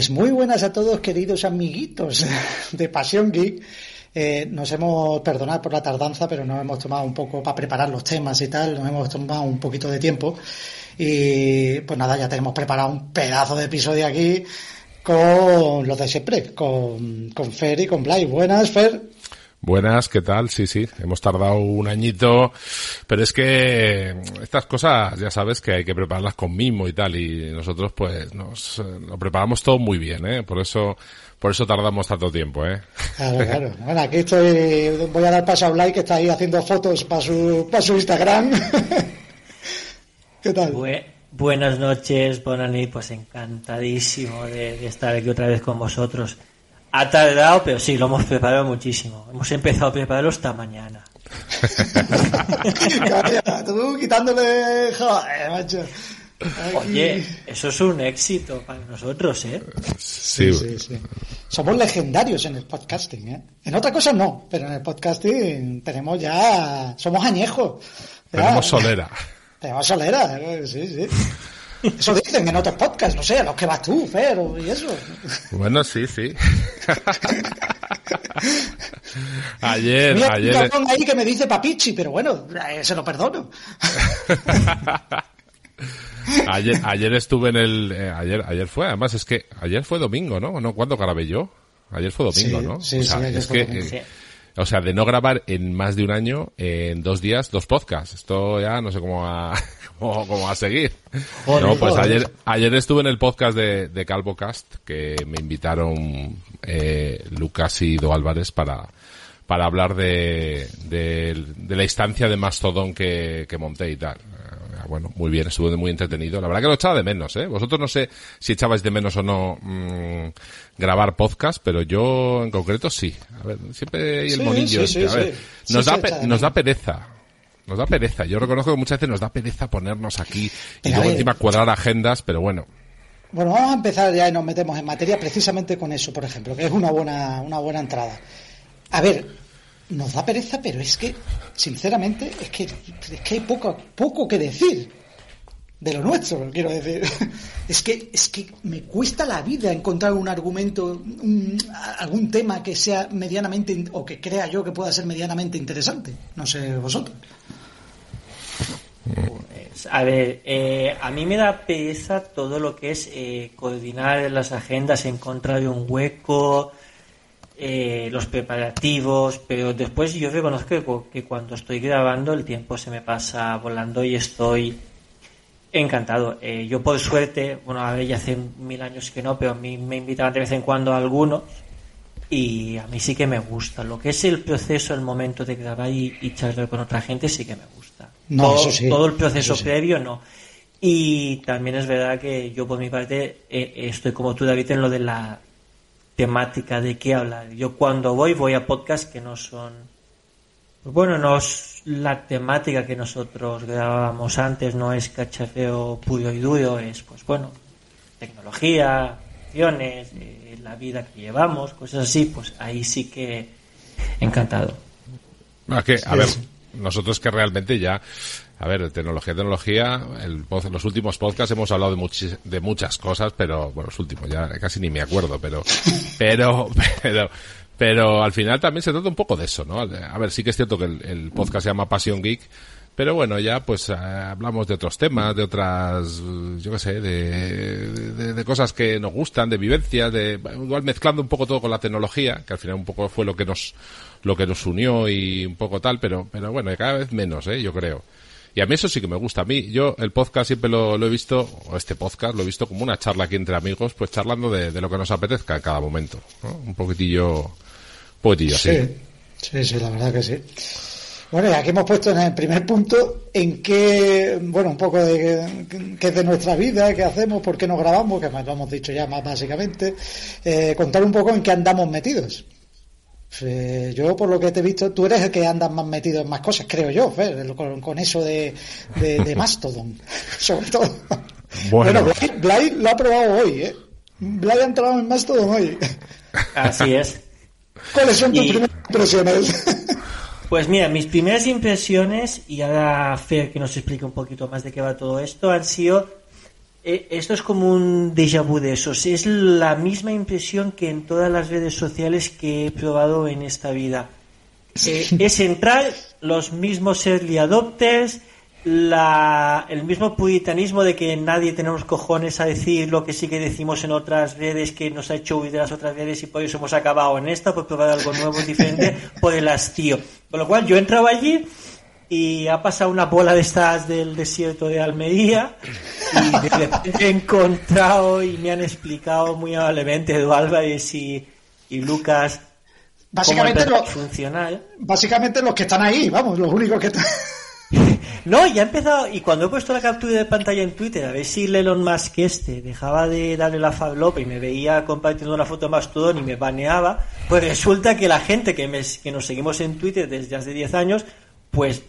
Pues muy buenas a todos, queridos amiguitos de Pasión Geek. Eh, nos hemos, perdonado por la tardanza, pero nos hemos tomado un poco para preparar los temas y tal, nos hemos tomado un poquito de tiempo. Y pues nada, ya tenemos preparado un pedazo de episodio aquí con los de siempre, con, con Fer y con Blay. Buenas, Fer. Buenas, ¿qué tal? Sí, sí, hemos tardado un añito, pero es que estas cosas ya sabes que hay que prepararlas con mimo y tal, y nosotros pues nos lo preparamos todo muy bien, ¿eh? Por eso, por eso tardamos tanto tiempo, ¿eh? Claro, claro. Bueno, aquí estoy, voy a dar paso a Blay que está ahí haciendo fotos para su, para su Instagram. ¿Qué tal? buenas noches, Bonani, pues encantadísimo de, de estar aquí otra vez con vosotros. Ha tardado, pero sí, lo hemos preparado muchísimo. Hemos empezado a prepararlo esta mañana. tú quitándole... Joder, macho. Oye, eso es un éxito para nosotros, ¿eh? Sí. sí, sí, Somos legendarios en el podcasting, ¿eh? En otra cosa no, pero en el podcasting tenemos ya... Somos añejos. Tenemos solera. Tenemos solera, ¿eh? sí, sí. Eso dicen en otros podcasts, no sé, a los que vas tú, Fer, y eso. Bueno, sí, sí. ayer, Mira, ayer. ahí que me dice papichi, pero bueno, eh, se lo perdono. ayer, ayer estuve en el, eh, ayer, ayer fue, además es que ayer fue domingo, ¿no? ¿No? ¿Cuándo grabé yo? Ayer fue domingo, sí, ¿no? Sí, o sea, sí, ayer es fue que, domingo. eh, o sea, de no grabar en más de un año, en dos días, dos podcasts. Esto ya no sé cómo va, cómo, cómo va a seguir. Joder, no, pues joder. ayer, ayer estuve en el podcast de, de CalvoCast, que me invitaron eh, Lucas y Do Álvarez para, para hablar de, de, de la instancia de Mastodon que, que monté y tal. Bueno, muy bien, estuvo muy entretenido. La verdad que lo echaba de menos, ¿eh? Vosotros no sé si echabais de menos o no mm, grabar podcast, pero yo en concreto sí. A ver, siempre hay el Sí, monillo. sí, este. a ver, sí. nos, da, pe- nos da pereza. Nos da pereza. Yo reconozco que muchas veces nos da pereza ponernos aquí y Pero luego encima cuadrar agendas, pero bueno. Bueno, vamos a empezar ya y nos metemos en materia precisamente con eso, por ejemplo, que es una buena, una buena entrada. A ver, nos da pereza, pero es que, sinceramente, es que, es que hay poco, poco que decir de lo nuestro, quiero decir. Es que, es que me cuesta la vida encontrar un argumento, un- algún tema que sea medianamente, o que crea yo que pueda ser medianamente interesante. No sé vosotros. Pues, a ver, eh, a mí me da pereza todo lo que es eh, coordinar las agendas en contra de un hueco, eh, los preparativos, pero después yo reconozco que, cu- que cuando estoy grabando el tiempo se me pasa volando y estoy encantado. Eh, yo por suerte, bueno, a ver, ya hace mil años que no, pero a mí me invitaban de vez en cuando a algunos y a mí sí que me gusta. Lo que es el proceso, el momento de grabar y, y charlar con otra gente sí que me gusta. No, todo, eso sí, todo el proceso sí. previo no. Y también es verdad que yo por mi parte eh, estoy como tú David en lo de la temática de qué hablar. Yo cuando voy voy a podcasts que no son pues bueno, no es la temática que nosotros grabábamos antes, no es cachafeo puro y duro, es pues bueno, tecnología, acciones, eh, la vida que llevamos, cosas así, pues ahí sí que encantado. No, es que, a ver, nosotros que realmente ya, a ver, tecnología, tecnología, el, los últimos podcasts hemos hablado de, muchis- de muchas cosas, pero, bueno, los últimos ya casi ni me acuerdo, pero, pero, pero, pero al final también se trata un poco de eso, ¿no? A ver, sí que es cierto que el, el podcast se llama Passion Geek, pero bueno, ya pues eh, hablamos de otros temas, de otras, yo qué sé, de, de, de cosas que nos gustan, de vivencias, de, igual mezclando un poco todo con la tecnología, que al final un poco fue lo que nos, lo que nos unió y un poco tal, pero, pero bueno, cada vez menos, eh, yo creo. Y a mí eso sí que me gusta. A mí, yo el podcast siempre lo, he visto, o este podcast lo he visto como una charla aquí entre amigos, pues charlando de, lo que nos apetezca en cada momento. Un poquitillo, un poquitillo sí. Sí, sí, la verdad que sí. Bueno, y aquí hemos puesto en el primer punto en qué, bueno, un poco de qué es de nuestra vida, qué hacemos, por qué nos grabamos, que lo hemos dicho ya más básicamente, eh, contar un poco en qué andamos metidos. Eh, yo, por lo que te he visto, tú eres el que andas más metido en más cosas, creo yo, con, eso de, de, Mastodon, sobre todo. Bueno, bueno lo ha probado hoy, ¿eh? Blay ha entrado en Mastodon hoy. Así es. ¿Cuáles son tus primeras impresiones? Pues mira, mis primeras impresiones, y ahora Fer que nos explique un poquito más de qué va todo esto, han sido esto es como un déjà vu de esos. Es la misma impresión que en todas las redes sociales que he probado en esta vida. Eh, es entrar los mismos early adopters, la, el mismo puritanismo de que nadie tenemos cojones a decir lo que sí que decimos en otras redes que nos ha hecho huir de las otras redes y por eso hemos acabado en esta, por probar algo nuevo, diferente, por el hastío. Con lo cual yo entraba allí y ha pasado una bola de estas del desierto de Almería y he encontrado y me han explicado muy amablemente Edu Álvarez y, Lucas básicamente cómo funcionar. Básicamente los que están ahí, vamos, los únicos que están... No, ya he empezado, y cuando he puesto la captura de pantalla en Twitter, a ver si Elon Musk este dejaba de darle la fablopa y me veía compartiendo una foto más todo y me baneaba, pues resulta que la gente que, me, que nos seguimos en Twitter desde hace 10 años, pues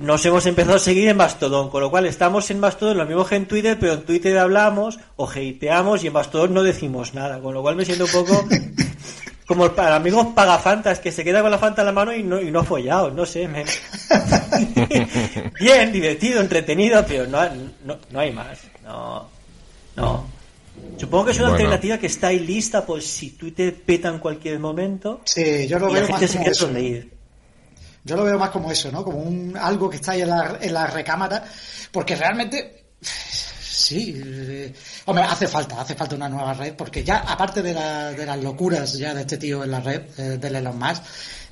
nos hemos empezado a seguir en Mastodon, con lo cual estamos en Mastodon lo mismo que en Twitter, pero en Twitter hablamos o hateamos y en Mastodon no decimos nada, con lo cual me siento un poco como para amigos pagafantas que se queda con la fanta en la mano y no, y no follado, no sé. Bien, divertido, entretenido, pero no, no, hay más. No, no. Supongo que es una alternativa que está ahí lista por si Twitter peta en cualquier momento. Sí, yo lo veo más como eso. Yo lo veo más como eso, ¿no? Como un algo que está ahí en la, en la recámara, porque realmente sí, eh, hombre, hace falta, hace falta una nueva red, porque ya, aparte de, de las locuras ya de este tío en la red, eh, de Elon Musk,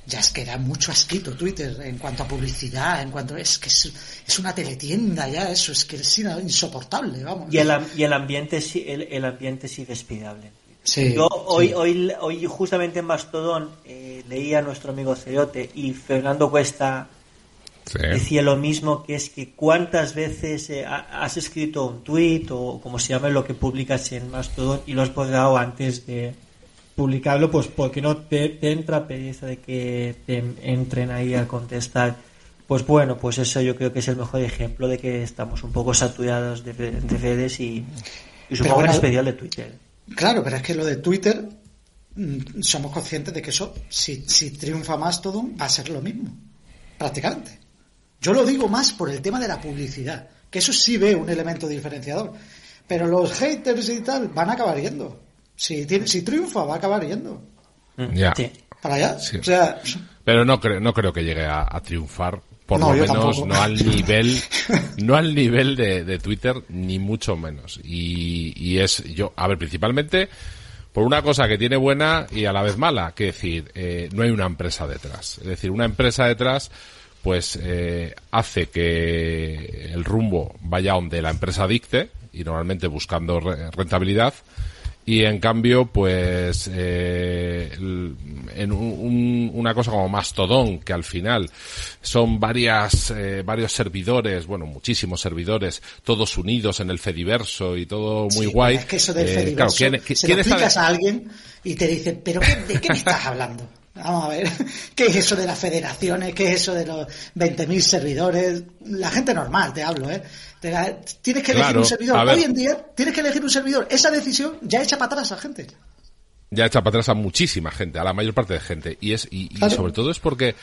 ya es que da mucho asquito Twitter en cuanto a publicidad, en cuanto es que es, una teletienda ya, eso es que es insoportable, vamos. Y el, y el ambiente el, el ambiente sí despidable. Sí, Yo hoy, hoy, hoy justamente en Mastodon eh, leía a nuestro amigo Cerote y Fernando Cuesta decía lo mismo, que es que cuántas veces eh, has escrito un tweet o como se llama lo que publicas en Mastodon y lo has borrado antes de publicarlo, pues porque no te, entra pereza de que te entren ahí a contestar. Pues bueno, pues eso yo creo que es el mejor ejemplo de que estamos un poco saturados de, redes y, supongo en especial de Twitter. Claro, pero es que lo de Twitter mm, somos conscientes de que eso, si, si triunfa Mastodon, va a ser lo mismo, prácticamente. Yo lo digo más por el tema de la publicidad, que eso sí ve un elemento diferenciador. Pero los haters y tal van a acabar yendo. Si, si triunfa, va a acabar yendo. Ya. Para allá. Pero no creo, no creo que llegue a, triunfar por lo menos no al nivel no al nivel de, Twitter ni mucho menos. Y, y, es yo a ver principalmente por una cosa que tiene buena y a la vez mala que decir eh, no hay una empresa detrás. Es decir una empresa detrás pues eh, hace que el rumbo vaya donde la empresa dicte y normalmente buscando rentabilidad y en cambio pues eh, en una cosa como Mastodon que al final son varias eh, varios servidores bueno muchísimos servidores todos unidos en el Fediverso y todo muy guay es que eso del Fediverso se lo explicas a alguien y te dice pero ¿de qué me estás hablando? Vamos a ver, ¿qué es eso de las federaciones? ¿Qué es eso de los 20.000 servidores? La gente normal, te hablo, ¿eh? Tienes que elegir un servidor. Hoy en día tienes que elegir un servidor. Esa decisión ya echa para atrás a gente. Ya echa para atrás a muchísima gente, a la mayor parte de gente. Y es y, sobre todo es porque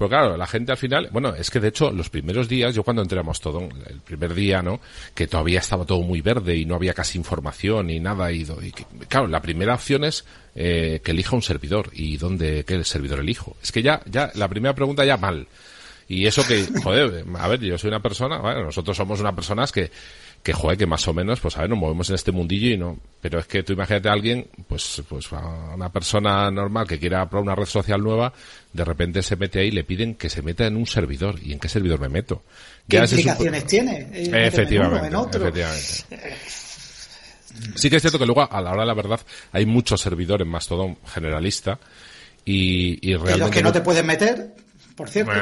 pero claro, la gente al final, bueno, es que de hecho los primeros días, yo cuando entramos todo, el primer día, ¿no? Que todavía estaba todo muy verde y no había casi información ni nada. Y, y claro, la primera opción es eh, que elija un servidor. ¿Y dónde, qué servidor elijo? Es que ya, ya, la primera pregunta ya mal. Y eso que, joder, a ver, yo soy una persona, bueno, nosotros somos unas personas que, que joder, que más o menos, pues a ver, nos movemos en este mundillo y no, pero es que tú imagínate a alguien, pues, pues a una persona normal que quiera probar una red social nueva, de repente se mete ahí y le piden que se meta en un servidor. ¿Y en qué servidor me meto? ¿Qué implicaciones tiene? Efectivamente, efectivamente. Sí que es cierto que luego, a la hora de la verdad, hay muchos servidores Mastodon generalista y, y realmente... los que no te pueden meter,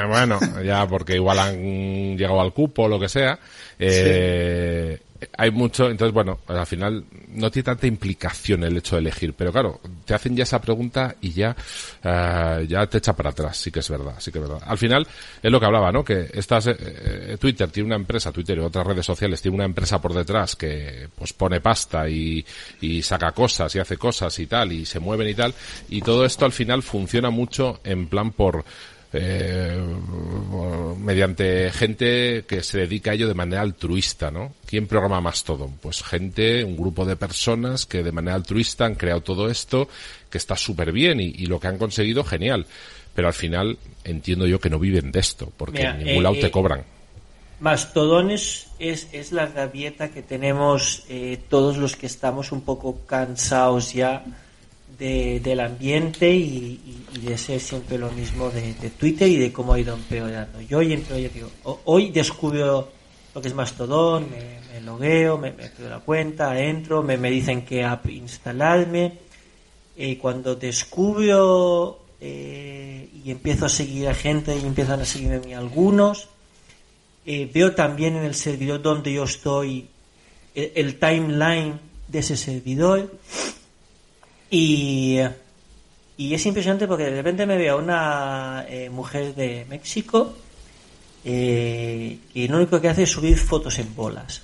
Bueno, ya porque igual han llegado al cupo o lo que sea. Eh, hay mucho, entonces bueno, al final no tiene tanta implicación el hecho de elegir, pero claro, te hacen ya esa pregunta y ya, uh, ya te echa para atrás, sí que es verdad, sí que es verdad. Al final es lo que hablaba, ¿no? Que estas, eh, Twitter tiene una empresa, Twitter y otras redes sociales tiene una empresa por detrás que pues pone pasta y, y saca cosas y hace cosas y tal y se mueven y tal y todo esto al final funciona mucho en plan por eh, mediante gente que se dedica a ello de manera altruista, ¿no? ¿Quién programa más todo? Pues gente, un grupo de personas que de manera altruista han creado todo esto, que está súper bien y, lo que han conseguido, genial. Pero al final entiendo yo que no viven de esto, porque en ningún lado te eh, cobran. Mastodones es, es la rabieta que tenemos eh, todos los que estamos un poco cansados ya del ambiente y, de ser siempre lo mismo de, Twitter y de cómo ha ido empeorando. Yo hoy, yo digo, hoy descubro lo que es Mastodon, me, me logueo, me, me la cuenta, entro, me, dicen qué app instalarme. Y cuando descubro eh, y empiezo a seguir a gente y empiezan a seguirme a mí algunos, eh, veo también en el servidor donde yo estoy el timeline de ese servidor y, y es impresionante porque de repente me veo a una eh, mujer de México eh, y lo único que hace es subir fotos en bolas.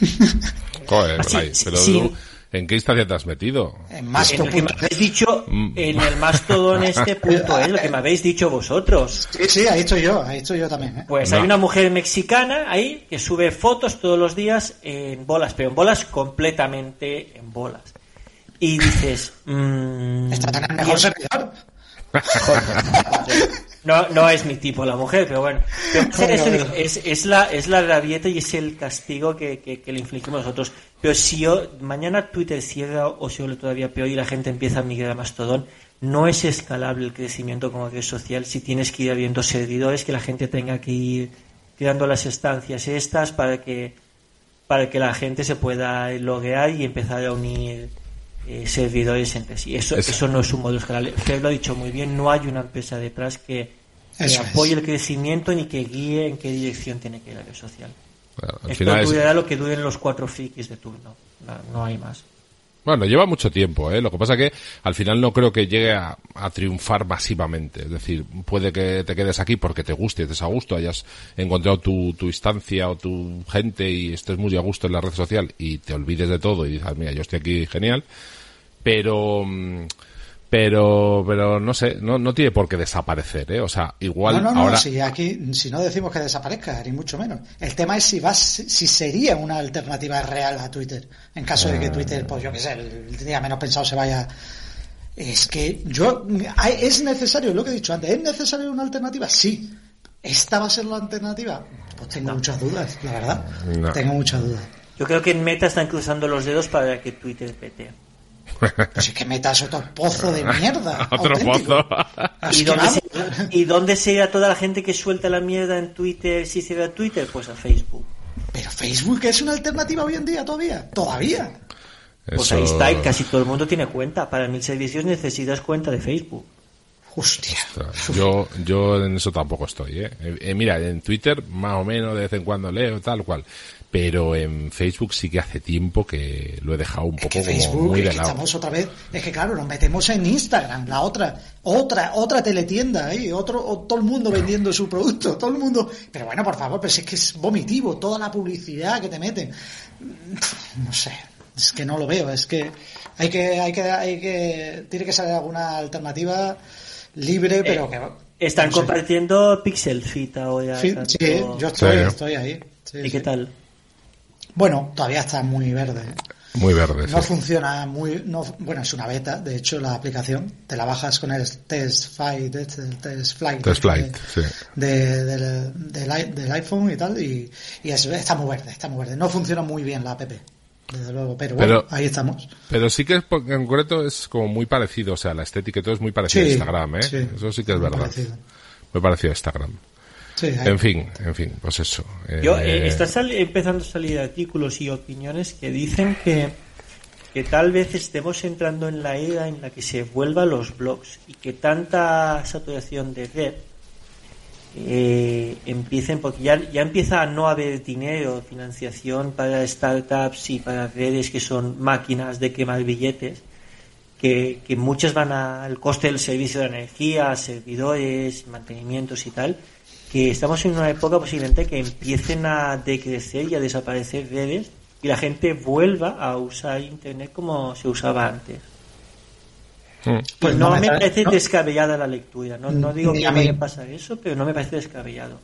Joder, pero ¿en qué instancia te has metido? En Mastodon. En el que me habéis dicho, mm. en el Mastodon este punto es lo que me habéis dicho vosotros. Sí, sí, ha dicho yo, ha dicho yo también. ¿eh? Pues hay una mujer mexicana ahí que sube fotos todos los días en bolas, pero en bolas completamente en bolas y dices... Mmm, Está mejor servidor. No, no es mi tipo la mujer, pero bueno. es, es, la, es la rabieta y es el castigo que, que, le infligimos nosotros. Pero si yo, mañana Twitter cierra o se vuelve todavía peor y la gente empieza a migrar a Mastodon, no es escalable el crecimiento como red social si tienes que ir abriendo servidores que la gente tenga que ir creando las estancias estas para que para que la gente se pueda loguear y empezar a unir eh, servidores entre sí. Eso, eso, no es un modo escalable. Fred lo ha dicho muy bien, no hay una empresa detrás que, apoye el crecimiento ni que guíe en qué dirección tiene que ir la red social. Esto durará lo que duren los cuatro frikis de turno, no, hay más. Bueno, lleva mucho tiempo, ¿eh? Lo que pasa que al final no creo que llegue a, triunfar masivamente. Es decir, puede que te quedes aquí porque te guste, estés a gusto, hayas encontrado tu, instancia o tu gente y estés muy a gusto en la red social y te olvides de todo y dices, mira, yo estoy aquí genial pero mm, pero pero no sé no, no tiene por qué desaparecer ¿eh? o sea igual no, no, no, si aquí si no decimos que desaparezca ni mucho menos. El tema es si vas si sería una alternativa real a Twitter en caso de que ah. Twitter pues yo qué sé el día menos pensado se vaya. Es que yo es necesario lo que he dicho antes es necesario una alternativa sí. Esta va a ser la alternativa pues tengo muchas dudas la verdad. Tengo muchas dudas. Yo creo que en Meta están cruzando los dedos para que Twitter pete pues es que metas otro pozo de mierda. otro pozo. ¿Y dónde, se, ¿Y dónde se irá toda la gente que suelta la mierda en Twitter si se ve a Twitter? Pues a Facebook. Pero Facebook es una alternativa hoy en día todavía. Todavía. Pues ahí está, y casi todo el mundo tiene cuenta. Para mil servicios necesitas cuenta de Facebook. Hostia. Yo, yo en eso tampoco estoy, ¿eh? ¿eh? Mira, en Twitter más o menos de vez en cuando leo tal cual pero en Facebook sí que hace tiempo que lo he dejado un poco como muy de lado. estamos otra vez, es que claro, nos metemos en Instagram, la otra, otra, otra teletienda ahí, otro, todo el mundo vendiendo su producto, todo el mundo, pero bueno, por favor, pero es que es vomitivo toda la publicidad que te meten. No sé, es que no lo veo, es que hay que, hay que, hay que, tiene que salir alguna alternativa libre, eh, pero que están compartiendo Pixel Fit ahora. Sí, yo estoy, estoy ahí. ¿Y qué tal? Bueno, todavía está muy verde. Muy verde. No funciona muy, no, bueno, es una beta, de hecho la aplicación, te la bajas con el test flight, este, test flight, test flight de, sí. de, de, del iPhone y tal, y, y es, está muy verde, está muy verde. No funciona muy bien la app. Desde luego, pero, bueno, ahí estamos. Pero sí que es, en concreto es como muy parecido, o sea, la estética y todo es muy parecido a Instagram, ¿eh? Sí, Eso sí que es muy verdad. Parecido. Muy parecido a Instagram. En fin, en fin, pues eso. Yo, eh, eh está empezando a salir artículos y opiniones que dicen que, que tal vez estemos entrando en la era en la que se vuelvan los blogs y que tanta saturación de web eh, empiecen, porque ya, ya empieza a no haber dinero, financiación para startups y para redes que son máquinas de quemar billetes, que, que muchas van al coste del servicio de energía, servidores, mantenimientos y tal, que estamos en una época posiblemente que empiecen a decrecer y a desaparecer redes y la gente vuelva a usar Internet como se usaba antes. Hmm. Pues no, me, parece descabellada la lectura. No, no digo que a mí me pasa eso, pero no me parece descabellado.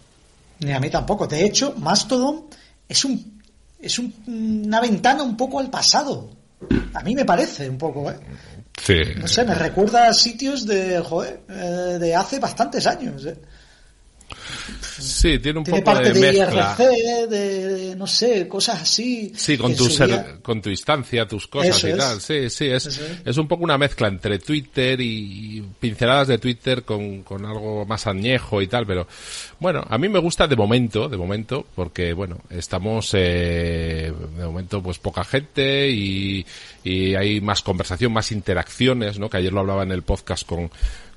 Ni a mí tampoco. De hecho, Mastodon es un es una ventana un poco al pasado. A mí me parece un poco, ¿eh? Sí. No sé, me recuerda a sitios de, joder, eh, de hace bastantes años, ¿eh? Sí, tiene un poco de, de mezcla. IRC, de, no sé, cosas así. Sí, con tu, ser, con tu instancia, tus cosas y tal. Sí, sí, es, es, un poco una mezcla entre Twitter y pinceladas de Twitter con, con algo más añejo y tal, pero bueno, a mí me gusta de momento, de momento, porque bueno, estamos eh, de momento pues poca gente y, y hay más conversación, más interacciones, ¿no? Que ayer lo hablaba en el podcast con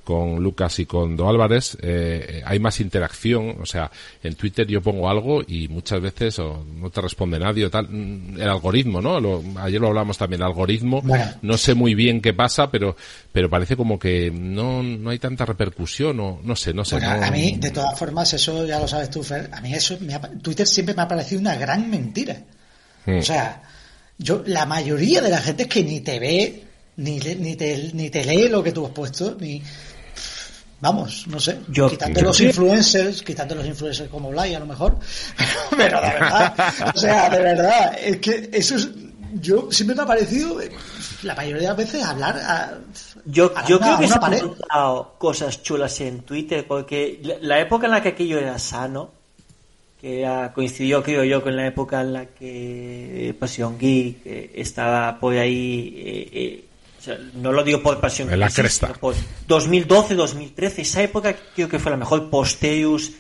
con Lucas y con Do Álvarez, eh, hay más interacción, o sea, en Twitter yo pongo algo y muchas veces o no te responde nadie o tal, mm, el algoritmo, ¿no? ayer lo hablamos también, el algoritmo, no sé muy bien qué pasa, pero, pero parece como que no, no hay tanta repercusión o no sé, no sé. A mí, de todas formas, eso ya lo sabes tú, Fer, a mí eso, Twitter siempre me ha parecido una gran mentira. Mm. O sea, yo, la mayoría de la gente es que ni te ve, ni, ni, te, ni te lee lo que tú has puesto, ni, Vamos, no sé, quitando los influencers, quitando los influencers como Blay a lo mejor, pero de verdad, o sea, de verdad, es que eso es, yo siempre me ha parecido, la mayoría de las veces, hablar a, Yo, yo creo que se han encontrado cosas chulas en Twitter, porque la época en la que aquello era sano, que coincidió, creo yo, con la época en la que Pasión Geek eh, estaba por ahí... Eh, eh, no lo digo por pasión. En la cresta. Por 2012, 2013, esa época creo que fue la mejor. Posteus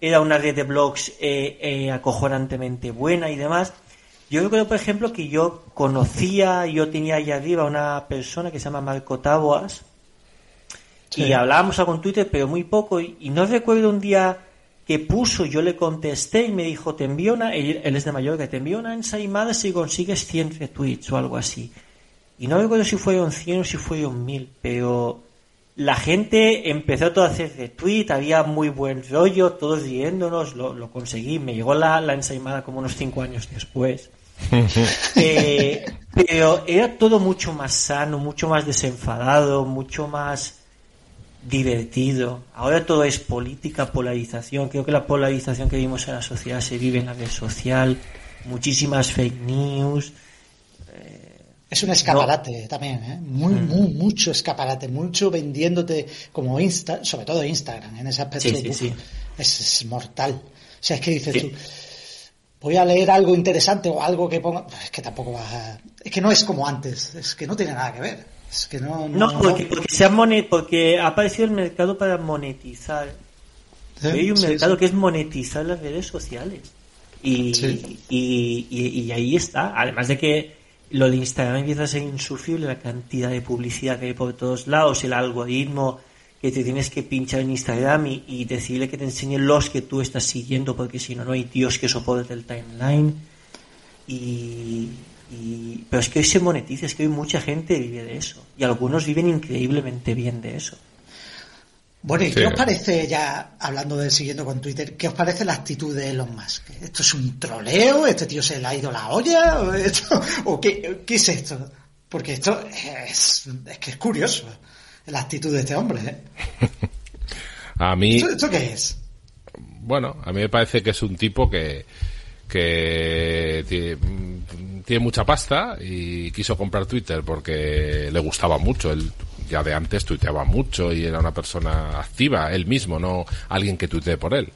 era una red de blogs eh, eh, acojonantemente buena y demás. Yo recuerdo, por ejemplo, que yo conocía, yo tenía ahí arriba una persona que se llama Marco Taboas y hablábamos algo en Twitter, pero muy poco. Y, no recuerdo un día que puso, yo le contesté y me dijo, te envío una, él, es de Mallorca, te envío una ensaimada si consigues 100 retweets o algo así. Y no recuerdo si fueron 100 o si fueron 1000, pero la gente empezó todo a hacer retweet, había muy buen rollo, todos riéndonos, lo, lo conseguí, me llegó la, la ensaimada como unos 5 años después. eh, pero era todo mucho más sano, mucho más desenfadado, mucho más divertido. Ahora todo es política, polarización. Creo que la polarización que vimos en la sociedad se vive en la red social, muchísimas fake news. Es un escaparate también, ¿eh? Muy, mm. muy, mucho escaparate, mucho vendiéndote como Insta, sobre todo Instagram, en ese aspecto. Es, mortal. O sea, es que dices tú, voy a leer algo interesante o algo que ponga. Es que tampoco va a... Es que no es como antes, es que no tiene nada que ver. Es que no. No, porque, se ha porque ha aparecido el mercado para monetizar. Hay un mercado que es monetizar las redes sociales. Y, y, y ahí está. Además de que lo de Instagram empieza a ser insufrible, la cantidad de publicidad que hay por todos lados, el algoritmo que te tienes que pinchar en Instagram y, decirle que te enseñe los que tú estás siguiendo, porque si no, no hay Dios que soporte el timeline. Y, pero es que hoy se monetiza, es que hoy mucha gente vive de eso. Y algunos viven increíblemente bien de eso. Bueno, ¿y qué os parece, ya hablando de siguiendo con Twitter, qué os parece la actitud de Elon Musk? ¿Esto es un troleo? ¿Este tío se le ha ido la olla? ¿O, esto, o qué, qué, es esto? Porque esto es, es que es curioso, la actitud de este hombre. ¿eh? a mí... ¿Esto, qué es? Bueno, a mí me parece que es un tipo que, que tiene mucha pasta y quiso comprar Twitter porque le gustaba mucho. Él ya de antes tuiteaba mucho y era una persona activa, él mismo, no alguien que tuitee por él.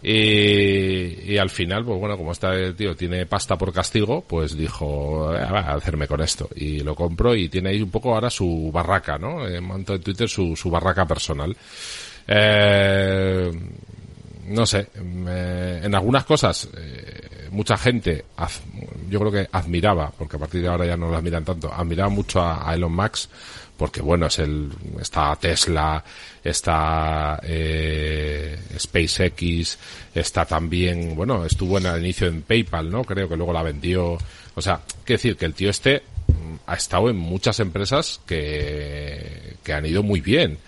Y, al final, pues bueno, como este tío tiene pasta por castigo, pues dijo, eh, a hacerme con esto. Y lo compro y tiene ahí un poco ahora su barraca, ¿no? Eh, manto en Twitter su, su barraca personal. Eh, no sé, en algunas cosas eh, mucha gente, yo creo que admiraba, porque a partir de ahora ya no lo admiran tanto, admiraba mucho a, Elon Musk, porque bueno, es el, está Tesla, está eh, SpaceX, está también, bueno, estuvo en el inicio en PayPal, ¿no? Creo que luego la vendió. O sea, quiere decir que el tío este mm, ha estado en muchas empresas que, que han ido muy bien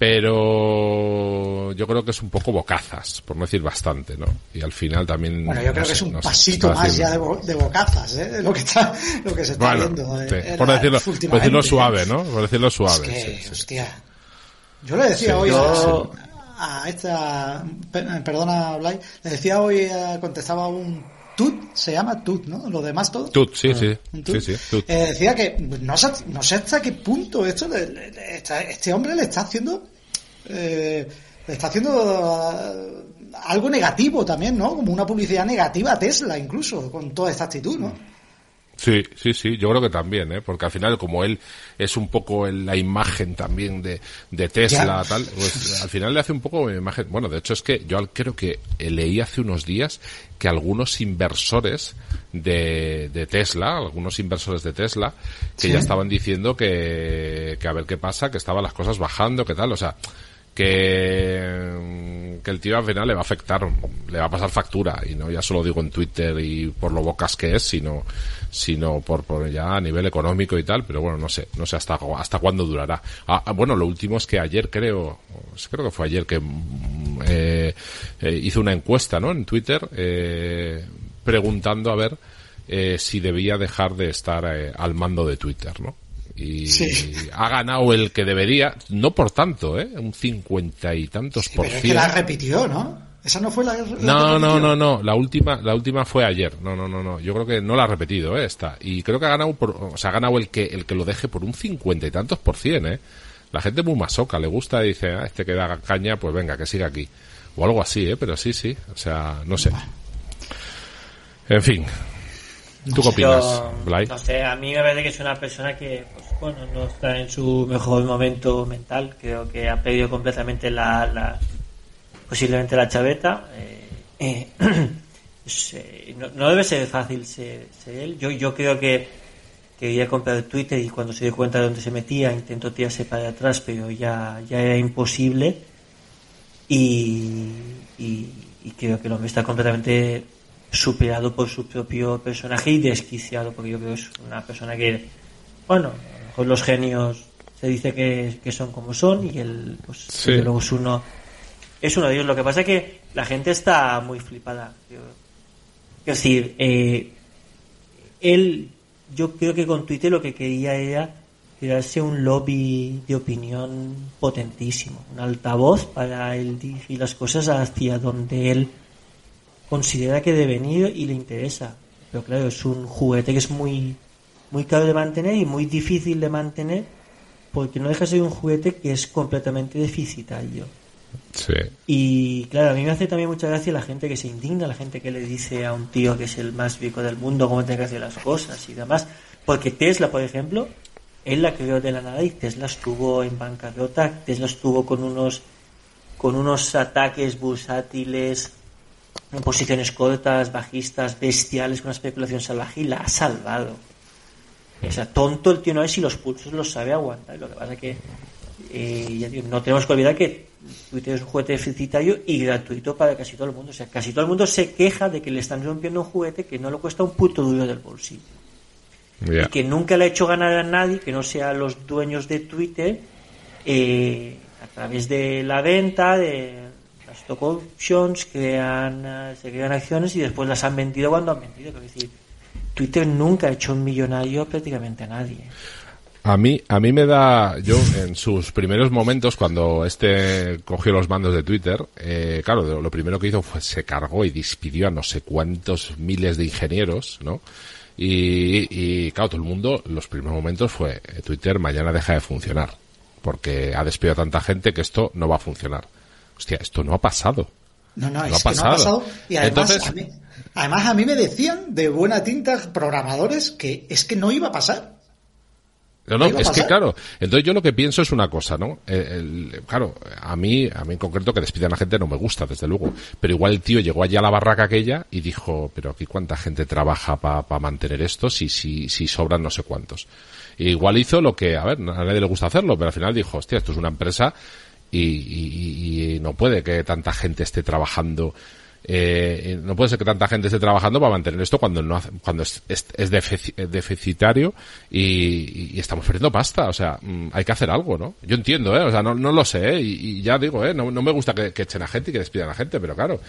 pero yo creo que es un poco bocazas, por no decir bastante, ¿no? Y al final también... Bueno, yo creo que es un pasito más ya de, bocazas, ¿eh? Lo que, está, lo que se está viendo. Eh, por, decirlo, por decirlo suave, ¿no? Por decirlo suave. Es que, hostia. Yo le decía hoy a, esta... Perdona, Blay. Le decía hoy, eh, contestaba un Tut, se llama Tut, ¿no? Lo demás todo. Tut, sí, sí. sí, sí tut. Eh, decía que no sé, no sé hasta qué punto esto este hombre le está haciendo eh, está haciendo eh, algo negativo también, ¿no? Como una publicidad negativa a Tesla, incluso, con toda esta actitud, ¿no? Sí, sí, sí, yo creo que también, ¿eh? porque al final como él es un poco la imagen también de, de Tesla, tal, pues al final le hace un poco imagen. Bueno, de hecho es que yo creo que leí hace unos días que algunos inversores de, de Tesla, algunos inversores de Tesla, que ya estaban diciendo que, que a ver qué pasa, que estaban las cosas bajando, que tal, o sea, que, que el tío al final le va a afectar, le va a pasar factura, y no ya solo digo en Twitter y por lo bocas que es, sino, sino por, por ya a nivel económico y tal, pero bueno, no sé, no sé hasta, hasta cuándo durará. Ah, ah bueno, lo último es que ayer creo, creo que fue ayer que mm, eh, eh, hizo una encuesta, ¿no? En Twitter, eh, preguntando a ver eh, si debía dejar de estar eh, al mando de Twitter, ¿no? Y ha ganado el que debería, no por tanto, ¿eh? Un cincuenta y tantos por ciento. Es que la repitió, ¿no? Esa no fue la, No, no, no, no, la última, la última fue ayer. No, no, no, no. Yo creo que no la ha repetido, ¿eh? Esta. Y creo que ha ganado por, o sea, ha ganado el que, el que lo deje por un cincuenta y tantos por cien, ¿eh? La gente muy masoca, le gusta y dice, ah, este que da caña, pues venga, que siga aquí. O algo así, ¿eh? Pero sí, sí. O sea, no sé. En fin, ¿Tú qué opinas, No sé, a mí me parece que es una persona que, pues, bueno, no está en su mejor momento mental. Creo que ha perdido completamente la, la posiblemente la chaveta. Eh, eh, eh, no, debe ser fácil ser, él. Yo, yo creo que quería comprar Twitter y cuando se dio cuenta de dónde se metía intentó tirarse para atrás, pero ya, ya era imposible. Y, y, y creo que el hombre está completamente superado por su propio personaje y desquiciado, porque yo creo que es una persona que, bueno, con los genios se dice que, son como son y el pues luego es uno es uno de ellos. Lo que pasa es que la gente está muy flipada. Es decir, eh, él, yo creo que con Twitter lo que quería era crearse un lobby de opinión potentísimo, un altavoz para él dirigir las cosas hacia donde él considera que debe venir y le interesa. Pero claro, es un juguete que es muy, muy caro de mantener y muy difícil de mantener porque no deja de ser un juguete que es completamente deficitario. Sí. Y claro, a mí me hace también mucha gracia la gente que se indigna, la gente que le dice a un tío que es el más rico del mundo cómo tiene que hacer las cosas y demás. Porque Tesla, por ejemplo, él la creó de la nada y Tesla estuvo en bancarrota, Tesla estuvo con unos con unos ataques bursátiles en posiciones cortas, bajistas, bestiales, con una especulación salvaje y la ha salvado. O sea, tonto el tío no es si los pulsos los sabe aguantar. Lo que pasa es que eh, no tenemos que olvidar que Twitter es un juguete deficitario y gratuito para casi todo el mundo. O sea, casi todo el mundo se queja de que le están rompiendo un juguete que no le cuesta un puto duro del bolsillo. Y que nunca le ha hecho ganar a nadie que no sea los dueños de Twitter eh, a través de la venta, de stock options, crean, eh, se crean acciones y después las han vendido cuando han vendido. Es decir, Twitter nunca ha hecho un millonario prácticamente a nadie. A mí, a mí me da, yo en sus primeros momentos, cuando este cogió los mandos de Twitter, eh, claro, lo primero que hizo fue se cargó y despidió a no sé cuántos miles de ingenieros, ¿no? Y, y claro, todo el mundo, los primeros momentos fue, eh, Twitter mañana deja de funcionar, porque ha despedido a tanta gente que esto no va a funcionar. Hostia, esto no ha pasado. No, no, es que no ha pasado. Y además, a mí, además a mí me decían de buena tinta programadores que es que no iba a pasar. No, no, es que claro, entonces yo lo que pienso es una cosa, ¿no? Eh, claro, a mí, a mí en concreto que despidan a gente no me gusta, desde luego. Pero igual el tío llegó allá a la barraca aquella y dijo, pero aquí cuánta gente trabaja para mantener esto si, si, si sobran no sé cuántos. igual hizo lo que, a ver, a nadie le gusta hacerlo, pero al final dijo, hostia, esto es una empresa y, y no puede que tanta gente esté trabajando eh, no puede ser que tanta gente esté trabajando para mantener esto cuando no cuando es, es, deficitario y, estamos perdiendo pasta. O sea, mm, hay que hacer algo, ¿no? Yo entiendo, ¿eh? O sea, no, no lo sé, ¿eh? y, ya digo, ¿eh? No, no me gusta que, echen a gente y que despidan a gente, pero claro,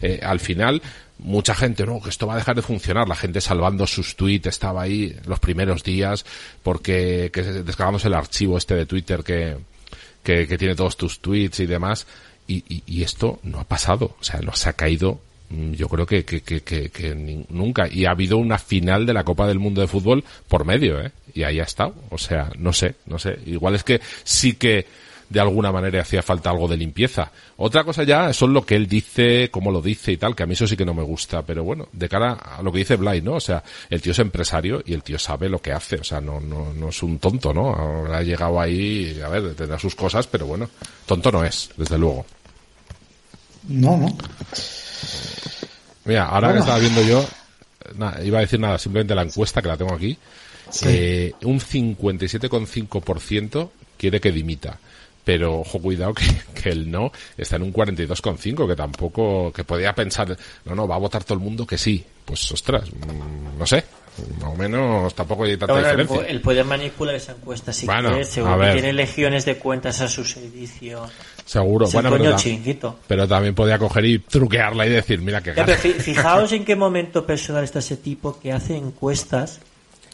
eh, al final mucha gente, no, que esto va a dejar de funcionar. La gente salvando sus tweets estaba ahí los primeros días porque que descargamos el archivo este de Twitter que, que, que tiene todos tus tweets y demás y, esto no ha pasado, o sea, no se ha caído mm, yo creo que, que, que, que, nunca. Y ha habido una final de la Copa del Mundo de Fútbol por medio, ¿eh? Y ahí ha estado. O sea, no sé, no sé. Igual es que sí que de alguna manera hacía falta algo de limpieza. Otra cosa ya son lo que él dice, cómo lo dice y tal, que a mí eso sí que no me gusta. Pero bueno, de cara a lo que dice Blay, ¿no? O sea, el tío es empresario y el tío sabe lo que hace. O sea, no, no, no es un tonto, ¿no? Ha llegado ahí, a ver, tendrá sus cosas, pero bueno, tonto no es, desde luego. No, no. Mira, ahora que estaba viendo yo, iba a decir nada, simplemente la encuesta que la tengo aquí, eh, un 57,5% quiere que dimita. Pero ojo, cuidado que, que el no está en un 42,5, que tampoco, que podía pensar, no, no, va a votar todo el mundo que sí. Pues ostras, mm, no sé, más o menos tampoco hay tanta diferencia. El, poder manipular esa encuesta si bueno, seguro que tiene legiones de cuentas a su servicio. Seguro, bueno, pero, pero, también podía coger y truquearla y decir, mira que Fijaos en qué momento personal está ese tipo que hace encuestas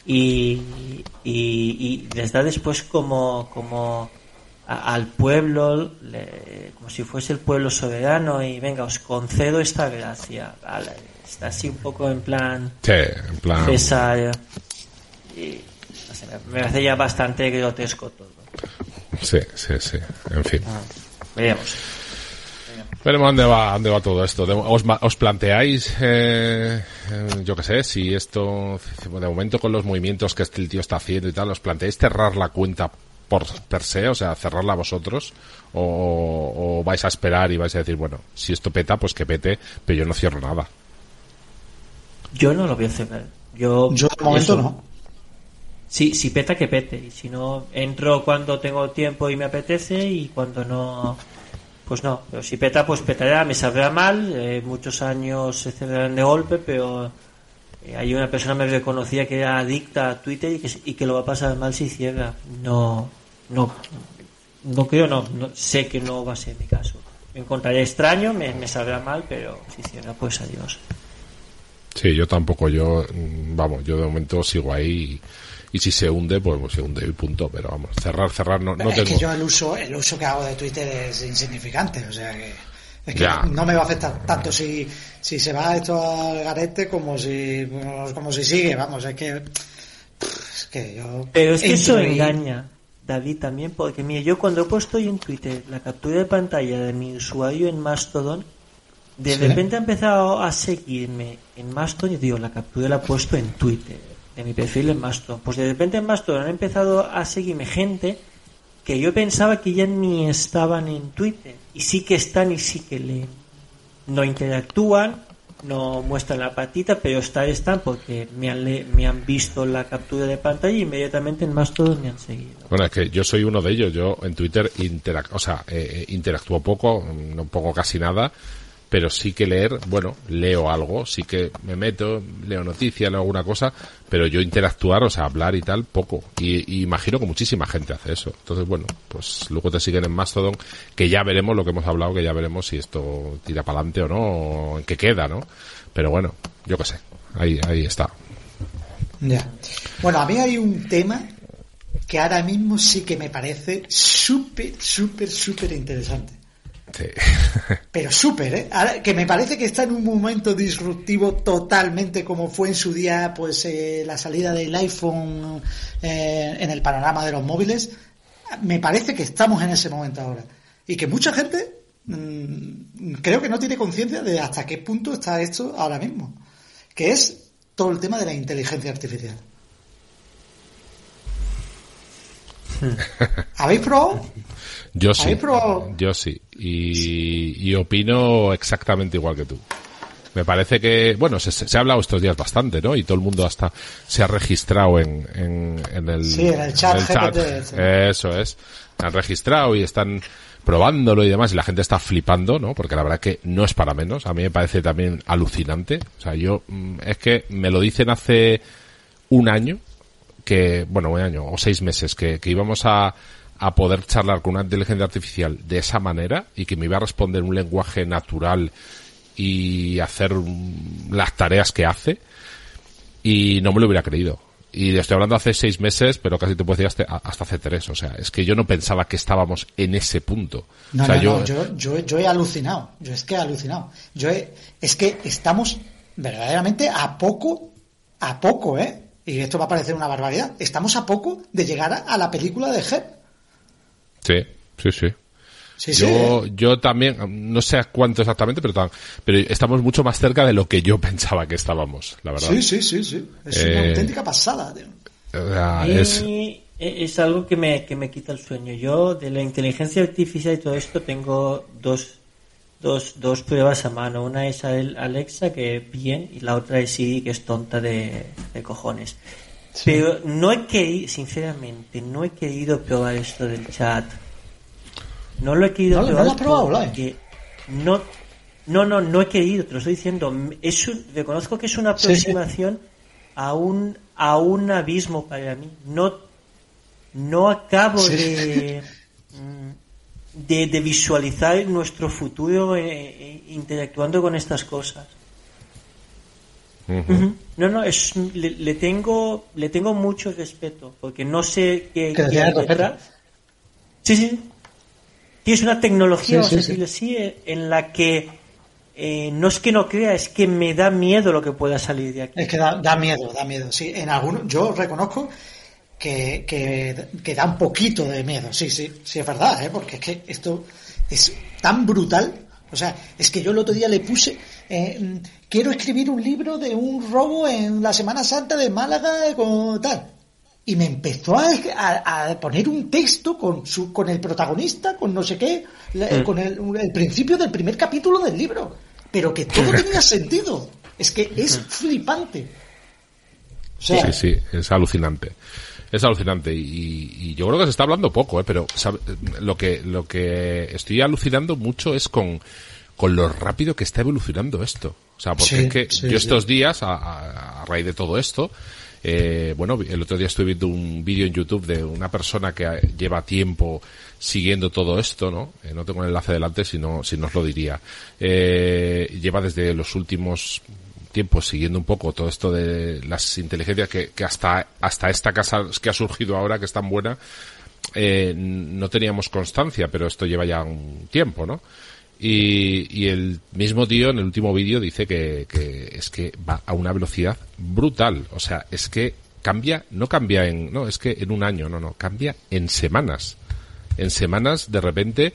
y, y, les da después como, como al pueblo, como si fuese el pueblo soberano y venga, os concedo esta gracia. Así un poco en plan... Sí, en plan... y, me parece ya bastante grotesco todo. Sí, sí, sí. En fin. Ah. Veremos. Veremos dónde va, dónde va todo esto. ¿Os, os planteáis, eh, eh, yo qué sé, si esto, de momento con los movimientos que este el tío está haciendo y tal, ¿os planteáis cerrar la cuenta por per se, o sea, cerrarla vosotros? O, vais a esperar y vais a decir, bueno, si esto peta, pues que pete, pero yo no cierro nada? Yo no lo voy a cerrar. Yo, yo de momento no. Sí, si peta que pete. Y si no, entro cuando tengo tiempo y me apetece y cuando no, pues no. Pero si peta, pues petará, me sabrá mal. Eh, muchos años se cerrarán de golpe, pero eh, hay una persona me reconocía que era adicta a Twitter y que, y que lo va a pasar mal si cierra. No, no, no creo, no, no sé que no va a ser mi caso. Me encontraré extraño, me, me sabrá mal, pero si cierra, pues adiós. Sí, yo tampoco, yo, vamos, yo de momento sigo ahí y si se hunde, pues, pues, se hunde y punto. Pero vamos, cerrar, cerrar no, no es que yo el uso, el uso que hago de Twitter es insignificante, o sea que es que no me va a afectar tanto si, si se va esto al garete como si como si sigue, vamos, es que es que yo Pero es que eso engaña. David también, porque mire, yo cuando he puesto en Twitter la captura de pantalla de mi usuario en Mastodon, de repente ha empezado a seguirme en Mastodon y digo, la captura la he puesto en Twitter de mi perfil en Mastodon. Pues de repente en Mastodon han empezado a seguirme gente que yo pensaba que ya ni estaban en Twitter. Y sí que están y sí que leen. No interactúan, no muestran la patita, pero estar están porque me han, me han visto la captura de pantalla y inmediatamente en Mastodon me han seguido. Bueno, es que yo soy uno de ellos. Yo en Twitter interac o sea, eh, eh, interactúo poco, no poco casi nada pero sí que leer, bueno, leo algo, sí que me meto, leo noticias, leo alguna cosa, pero yo interactuar, o sea, hablar y tal, poco. Y, imagino que muchísima gente hace eso. Entonces, bueno, pues luego te siguen en Mastodon, que ya veremos lo que hemos hablado, que ya veremos si esto tira para adelante o no, o en qué queda, ¿no? Pero bueno, yo qué sé, ahí, ahí está. Ya. Bueno, a mí hay un tema que ahora mismo sí que me parece súper, súper, súper interesante. Pero súper, ¿eh? que me parece que está en un momento disruptivo totalmente como fue en su día pues eh, la salida del iPhone eh, en el panorama de los móviles. Me parece que estamos en ese momento ahora. Y que mucha gente mm, creo que no tiene conciencia de hasta qué punto está esto ahora mismo. Que es todo el tema de la inteligencia artificial. ¿Habéis probado? Yo sí. Yo sí. Y, opino exactamente igual que tú. Me parece que, bueno, se, ha hablado estos días bastante, ¿no? Y todo el mundo hasta se ha registrado en, en, el, sí, en el chat. Eso es. Han registrado y están probándolo y demás y la gente está flipando, ¿no? Porque la verdad que no es para menos. A mí me parece también alucinante. O sea, yo, mm, es que me lo dicen hace un año que, bueno, un año o seis meses, que, que íbamos a, a poder charlar con una inteligencia artificial de esa manera y que me iba a responder un lenguaje natural y hacer las tareas que hace y no me lo hubiera creído. Y estoy hablando hace seis meses, pero casi te puedo decir hasta, hasta hace tres. O sea, es que yo no pensaba que estábamos en ese punto. No, yo... yo... Yo, he alucinado. Yo es que he alucinado. Yo es que estamos verdaderamente a poco, a poco, ¿eh? y esto va a parecer una barbaridad, estamos a poco de llegar a, la película de Hep. Sí, sí, sí. yo, yo también, no sé cuánto exactamente, pero, pero estamos mucho más cerca de lo que yo pensaba que estábamos, la verdad. Sí, sí, sí, sí. Es una eh, auténtica pasada. es... es... algo que me, que me quita el sueño. Yo, de la inteligencia artificial y todo esto, tengo dos dos, dos pruebas a mano. Una es Alexa, que bien, y la otra es Siri, que es tonta de, cojones. Pero no he querido, sinceramente, no he querido probar esto del chat. No lo he querido probar. No lo has probado, no, no, no, no he querido, te lo estoy diciendo. Es reconozco que es una aproximación a un a un abismo para mí. No, no acabo de. Mm, de, de visualizar nuestro futuro eh, eh, interactuando con estas cosas. No, no, es, le, tengo le tengo mucho respeto porque no sé qué, hay detrás. Sí, sí. es una tecnología, sí, en la que eh, no es que no crea, es que me da miedo lo que pueda salir de aquí. Es que da, da miedo, da miedo. Sí, en algunos, yo reconozco que, que, da un poquito de miedo. Sí, sí, sí es verdad, ¿eh? porque es que esto es tan brutal. O sea, es que yo el otro día le puse, eh, quiero escribir un libro de un robo en la Semana Santa de Málaga con tal. Y me empezó a, a, poner un texto con, su, con el protagonista, con no sé qué, mm. con el, el principio del primer capítulo del libro. Pero que todo tenía sentido. Es que es flipante. sí, sí, es alucinante es alucinante y, yo creo que se está hablando poco, ¿eh? pero lo que lo que estoy alucinando mucho es con con lo rápido que está evolucionando esto. O sea, porque es que yo estos días, a, raíz de todo esto, eh, bueno, el otro día estuve viendo un vídeo en YouTube de una persona que lleva tiempo siguiendo todo esto, ¿no? Eh, no tengo el enlace delante, si no, si no os lo diría. Eh, lleva desde los últimos tiempo siguiendo un poco todo esto de las inteligencias que, que hasta, hasta esta casa que ha surgido ahora, que es tan buena, eh, no teníamos constancia, pero esto lleva ya un tiempo, ¿no? Y, el mismo tío en el último vídeo dice que, que es que va a una velocidad brutal. O sea, es que cambia, no cambia en, no, es que en un año, no, no, cambia en semanas. En semanas, de repente,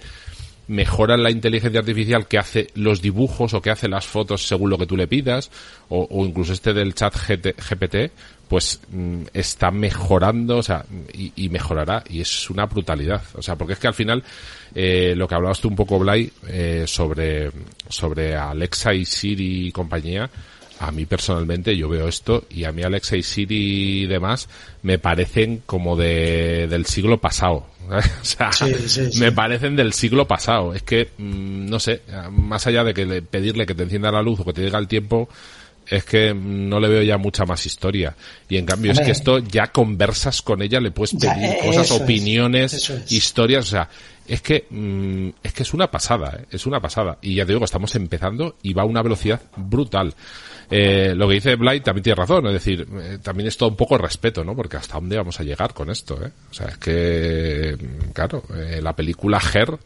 mejoran la inteligencia artificial que hace los dibujos o que hace las fotos según lo que tú le pidas, o, incluso este del chat GPT, pues mm, está mejorando, o sea, y, mejorará, y es una brutalidad. O sea, porque es que al final, eh, lo que hablabas tú un poco, Blay, eh, sobre, sobre Alexa y Siri y compañía, a mí personalmente yo veo esto y a mí Alexa y Siri y demás me parecen como de, del siglo pasado. o sea, me parecen del siglo pasado. Es que, mm, no sé, más allá de que le, pedirle que te encienda la luz o que te diga el tiempo, es que no le veo ya mucha más historia. Y en cambio es que esto ya conversas con ella, le puedes pedir eh, cosas, opiniones, historias, o sea, es que mm, es que es una pasada, ¿eh? es una pasada. Y ya te digo, estamos empezando y va a una velocidad brutal. Eh, lo que dice Blight también tiene razón, es decir, eh, también es todo un poco respeto, ¿no? Porque hasta dónde vamos a llegar con esto, ¿eh? O sea, es que, claro, eh, la película Her,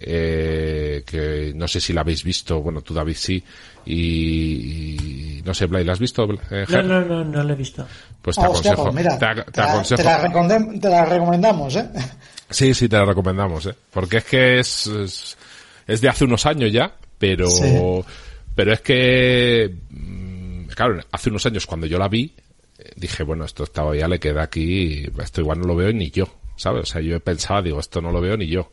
eh, que no sé si la habéis visto, bueno, tú David sí, y, no sé, Blay, ¿la has visto? Eh, no, no, no, no la he visto. Pues te aconsejo. Pues mira, te, aconsejo. Te la, te la, recomendamos, ¿eh? Sí, sí, te la recomendamos, ¿eh? Porque es que es, es, de hace unos años ya, pero, pero es que, mm, claro, hace unos años cuando yo la vi, dije, bueno, esto todavía le queda aquí, esto igual no lo veo ni yo, ¿sabes? O sea, yo pensaba, digo, esto no lo veo ni yo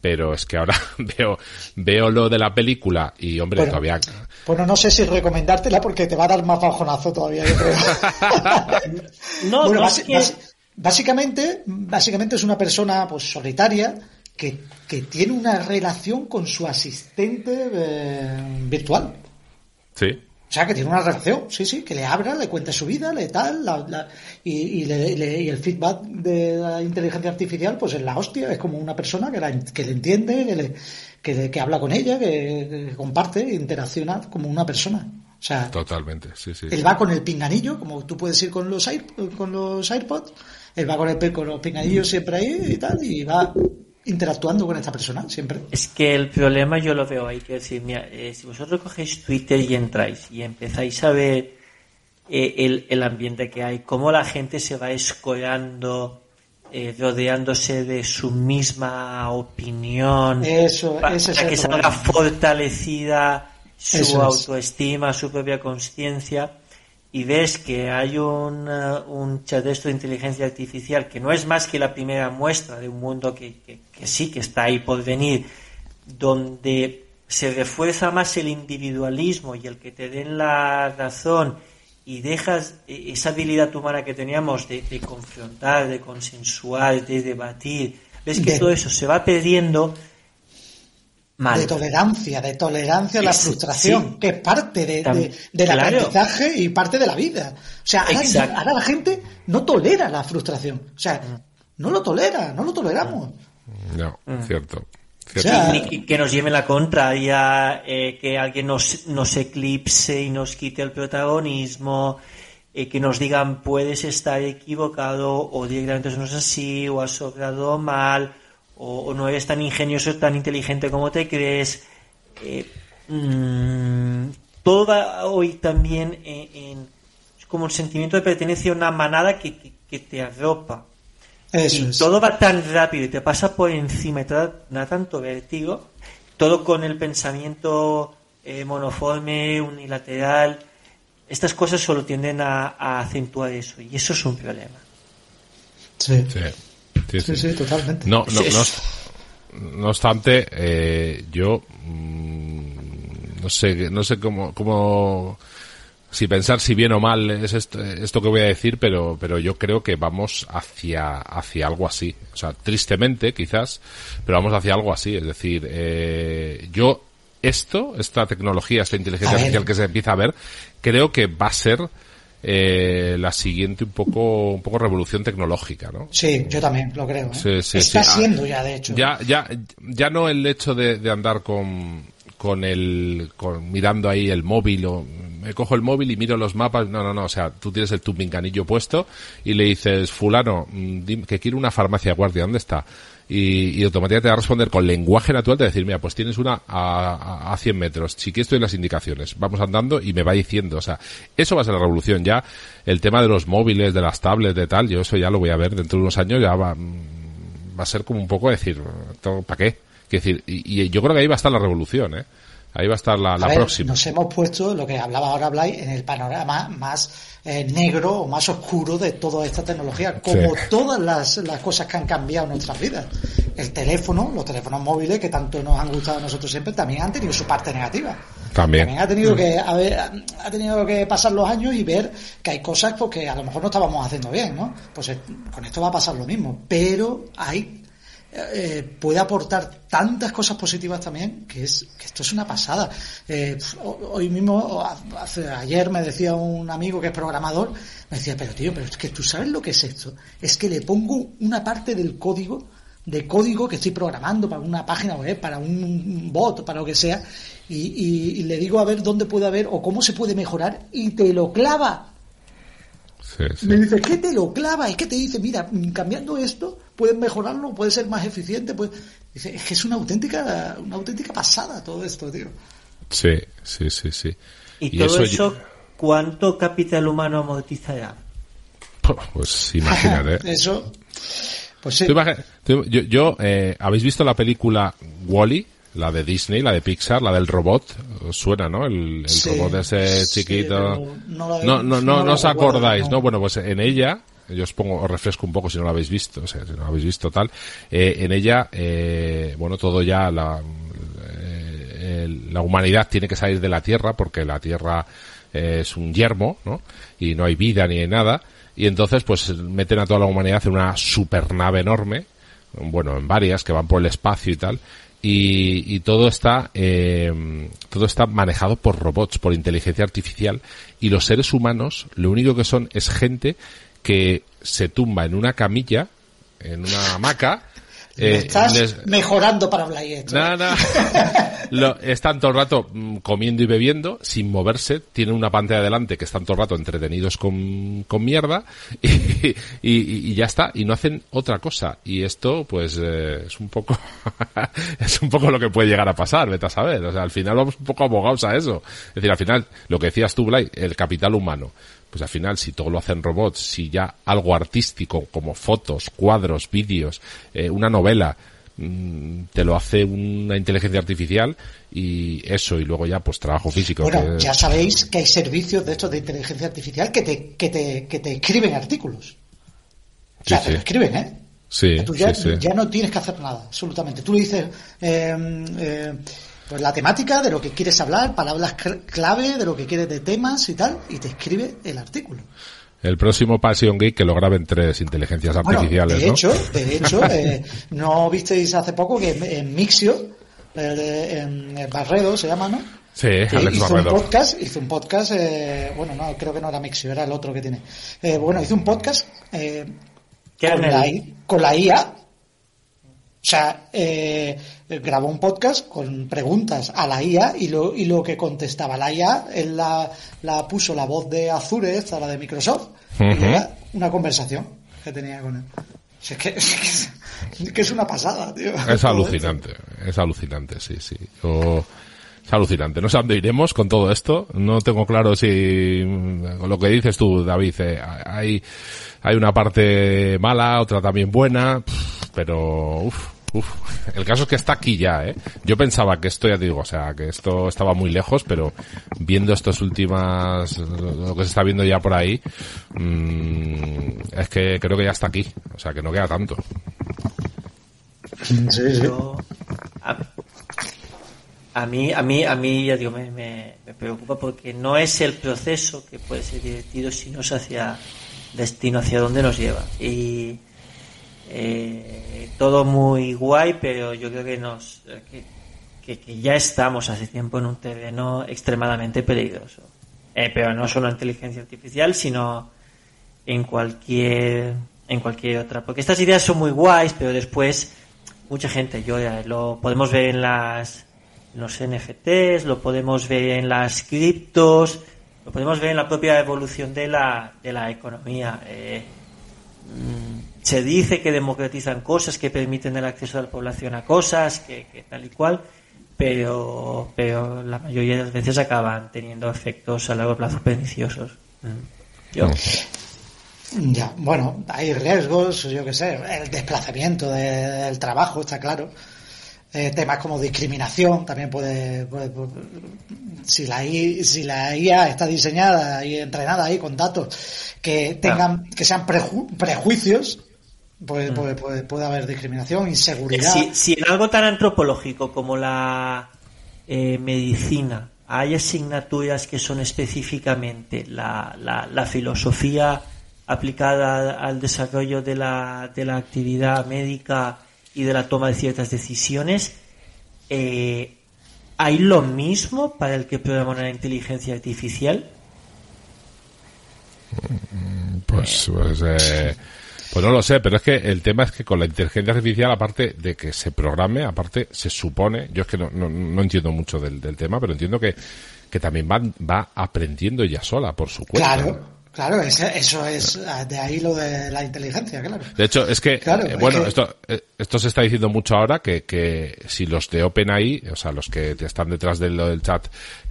pero es que ahora veo veo lo de la película y hombre todavía bueno no sé si recomendártela porque te va a dar más bajonazo todavía yo creo. No, bueno, básicamente básicamente es una persona pues solitaria que, que tiene una relación con su asistente eh, virtual sí o sea, que tiene una relación, sí, sí, que le abra, le cuente su vida, le tal, y, le, y, el feedback de la inteligencia artificial, pues es la hostia, es como una persona que, la, que le entiende, que, le, que, habla con ella, que, comparte, interacciona como una persona. O sea, totalmente, sí, sí. Él va con el pinganillo, como tú puedes ir con los, con los AirPods, él va con, el, con los pinganillos siempre ahí y tal, y va interactuando con esta persona siempre. Es que el problema yo lo veo ahí, que decir, mira, eh, si vosotros cogéis Twitter y entráis y empezáis a ver eh, el, el, ambiente que hay, cómo la gente se va escolando, eh, rodeándose de su misma opinión, eso, para, que salga fortalecida su autoestima, su propia conciencia y ves que hay un, un chat de esto de inteligencia artificial que no es más que la primera muestra de un mundo que, que, sí que está ahí por venir, donde se refuerza más el individualismo y el que te den la razón y dejas e, esa habilidad humana que teníamos de, confrontar, de consensuar, de debatir, ves que todo eso se va perdiendo de tolerancia, de tolerancia a la frustración, que es parte de, del aprendizaje y parte de la vida. O sea, ahora, la gente no tolera la frustración. O sea, mm. no lo tolera, no lo toleramos. No, mm. cierto. que nos lleve la contraria, eh, que alguien nos, nos eclipse y nos quite el protagonismo, eh, que nos digan puedes estar equivocado o directamente eso no es así o has sobrado mal o, no eres tan ingenioso, tan inteligente como te crees. Eh, mmm, todo va hoy también en, como el sentimiento de pertenencia a una manada que, te arropa. y todo va tan rápido y te pasa por encima y te da, tanto vértigo, todo con el pensamiento eh, monoforme, unilateral. Estas cosas solo tienden a, a, acentuar eso y eso es un problema. Sí. sí. Sí, sí, totalmente. No, no, no, no obstante, eh, yo mm, no sé, no sé cómo, cómo, si pensar si bien o mal es esto, esto que voy a decir, pero, pero yo creo que vamos hacia, hacia algo así. O sea, tristemente, quizás, pero vamos hacia algo así. Es decir, eh, yo esto, esta tecnología, esta inteligencia artificial que se empieza a ver, creo que va a ser eh, la siguiente un poco un poco revolución tecnológica, ¿no? Sí, yo también lo creo. ¿eh? Está siendo ya, de hecho. Ya, ya, ya no el hecho de, de andar con, con el, con, mirando ahí el móvil o me cojo el móvil y miro los mapas. No, no, no. O sea, tú tienes el tu puesto y le dices, fulano, mm, que quiero una farmacia guardia, ¿dónde está? Y, y, automáticamente te va a responder con lenguaje natural, te va a decir, mira, pues tienes una a, a, 100 metros, si quieres estoy en las indicaciones, vamos andando y me va diciendo, o sea, eso va a ser la revolución ya, el tema de los móviles, de las tablets, de tal, yo eso ya lo voy a ver dentro de unos años, ya va, va a ser como un poco decir, ¿para qué? decir, y, y yo creo que ahí va a estar la revolución, ¿eh? Ahí va a estar la, próxima. Nos hemos puesto, lo que hablaba ahora Blay, en el panorama más eh, negro o más oscuro de toda esta tecnología, como todas las, las, cosas que han cambiado nuestras vidas. El teléfono, los teléfonos móviles que tanto nos han gustado a nosotros siempre, también han tenido su parte negativa. También. También ha tenido que haber, ha tenido que pasar los años y ver que hay cosas porque pues, a lo mejor no estábamos haciendo bien, ¿no? Pues eh, con esto va a pasar lo mismo, pero hay eh, puede aportar tantas cosas positivas también que es que esto es una pasada. Eh, hoy mismo, hace, ayer me decía un amigo que es programador, me decía, pero tío, pero es que tú sabes lo que es esto. Es que le pongo una parte del código, de código que estoy programando para una página web, para un bot, para lo que sea, y, le digo a ver dónde puede haber o cómo se puede mejorar y te lo clava. Me dice, ¿qué te lo clava? Es que te dice, mira, cambiando esto, puedes mejorarlo, puede ser más eficiente. Pues... Es que es una auténtica, una auténtica pasada todo esto, tío. Sí, sí, sí, sí. ¿Y, todo eso, cuánto capital humano amortizará? Pues imagínate. eso, pues sí. yo, yo eh, ¿habéis visto la película Wally? La de Disney, la de Pixar, la del robot, suena, ¿no? El, el robot ese chiquito. no, no, no, no, os acordáis, ¿no? Bueno, pues en ella, yo os pongo, os refresco un poco si no la habéis visto, o sea, si no la habéis visto tal, eh, en ella, eh, bueno, todo ya la, eh, la humanidad tiene que salir de la Tierra porque la Tierra es un yermo, ¿no? Y no hay vida ni hay nada, y entonces pues meten a toda la humanidad en una supernave enorme, bueno, en varias que van por el espacio y tal, y, todo está eh, todo está manejado por robots, por inteligencia artificial. Y los seres humanos lo único que son es gente que se tumba en una camilla, en una hamaca eh, estás mejorando para Blay Nada, Lo, están todo el rato mm, comiendo y bebiendo sin moverse. Tienen una pantalla delante que están todo el rato entretenidos con, con mierda y, y, ya está. Y no hacen otra cosa. Y esto, pues, eh, es un poco, es un poco lo que puede llegar a pasar, vete a saber. O sea, al final vamos un poco abogados a eso. Es decir, al final, lo que decías tú, Blay, el capital humano pues al final si todo lo hacen robots, si ya algo artístico como fotos, cuadros, vídeos, eh, una novela, mm, te lo hace una inteligencia artificial y eso y luego ya pues trabajo físico. Bueno, ya sabéis que hay servicios de estos de inteligencia artificial que te, que te, que te escriben artículos. O sea, te escriben, ¿eh? Sí, Tú ya, ya, no tienes que hacer nada, absolutamente. Tú le dices, eh, eh, pues la temática de lo que quieres hablar, palabras clave de lo que quieres de temas y tal, y te escribe el artículo. El próximo Passion Geek que lo graben tres inteligencias artificiales, de hecho, De hecho, eh, ¿no visteis hace poco que en Mixio, en Barredo se llama, ¿no? Sí, Alex hizo un podcast, hizo un podcast, eh, bueno, no, creo que no era Mixio, era el otro que tiene. Eh, bueno, hizo un podcast eh, con, la, con la IA, o sea, eh, grabó un podcast con preguntas a la IA y lo, y lo que contestaba la IA, él la, la puso la voz de Azure, esta, la de Microsoft, y era una conversación que tenía con él. es, que, es, que, es una pasada, tío. Es alucinante, es alucinante, sí, sí. es alucinante. No sé a dónde iremos con todo esto. No tengo claro si con lo que dices tú, David, eh, hay, hay una parte mala, otra también buena, pero uf, el caso es que está aquí ya, ¿eh? Yo pensaba que esto, ya te digo, o sea, que esto estaba muy lejos, pero viendo estos últimas, lo que se está viendo ya por ahí, mmm, es que creo que ya está aquí, o sea, que no queda tanto. a, mí, a mí, a mí, ya digo, me, me, preocupa porque no es el proceso que puede ser divertido, sino es hacia destino, hacia dónde nos lleva. Y, eh, todo muy guay, pero yo creo que nos que, ya estamos hace tiempo en un terreno extremadamente peligroso. Eh, pero no solo en inteligencia artificial, sino en cualquier en cualquier otra. Porque estas ideas son muy guays, pero después mucha gente yo lo podemos ver en las los NFTs, lo podemos ver en las criptos, lo podemos ver en la propia evolución de la, de la economía. Eh, se dice que democratizan cosas, que permiten el acceso de la población a cosas, que, tal y cual, pero, pero la mayoría de las veces acaban teniendo efectos a largo plazo perniciosos. Ya, bueno, hay riesgos, yo qué sé, el desplazamiento del trabajo, está claro. Eh, temas como discriminación también puede, si la si la IA está diseñada y entrenada ahí con datos que tengan que sean prejuicios Puede, puede, puede, haber discriminación, inseguridad. Si, si en algo tan antropológico como la eh, medicina hay asignaturas que son específicamente la, la, filosofía aplicada al desarrollo de la, de la actividad médica y de la toma de ciertas decisiones, eh, ¿hay lo mismo para el que programa una inteligencia artificial? Pues, pues eh, pues no lo sé, pero es que el tema es que con la inteligencia artificial, aparte de que se programe, aparte se supone, yo es que no, no, entiendo mucho del, tema, pero entiendo que, que también va, va aprendiendo ella sola por su cuenta. Claro, Claro, eso es de ahí lo de la inteligencia, claro. De hecho, es que, eh, bueno, esto eh, esto se está diciendo mucho ahora que, que si los de OpenAI, o sea, los que están detrás del, del chat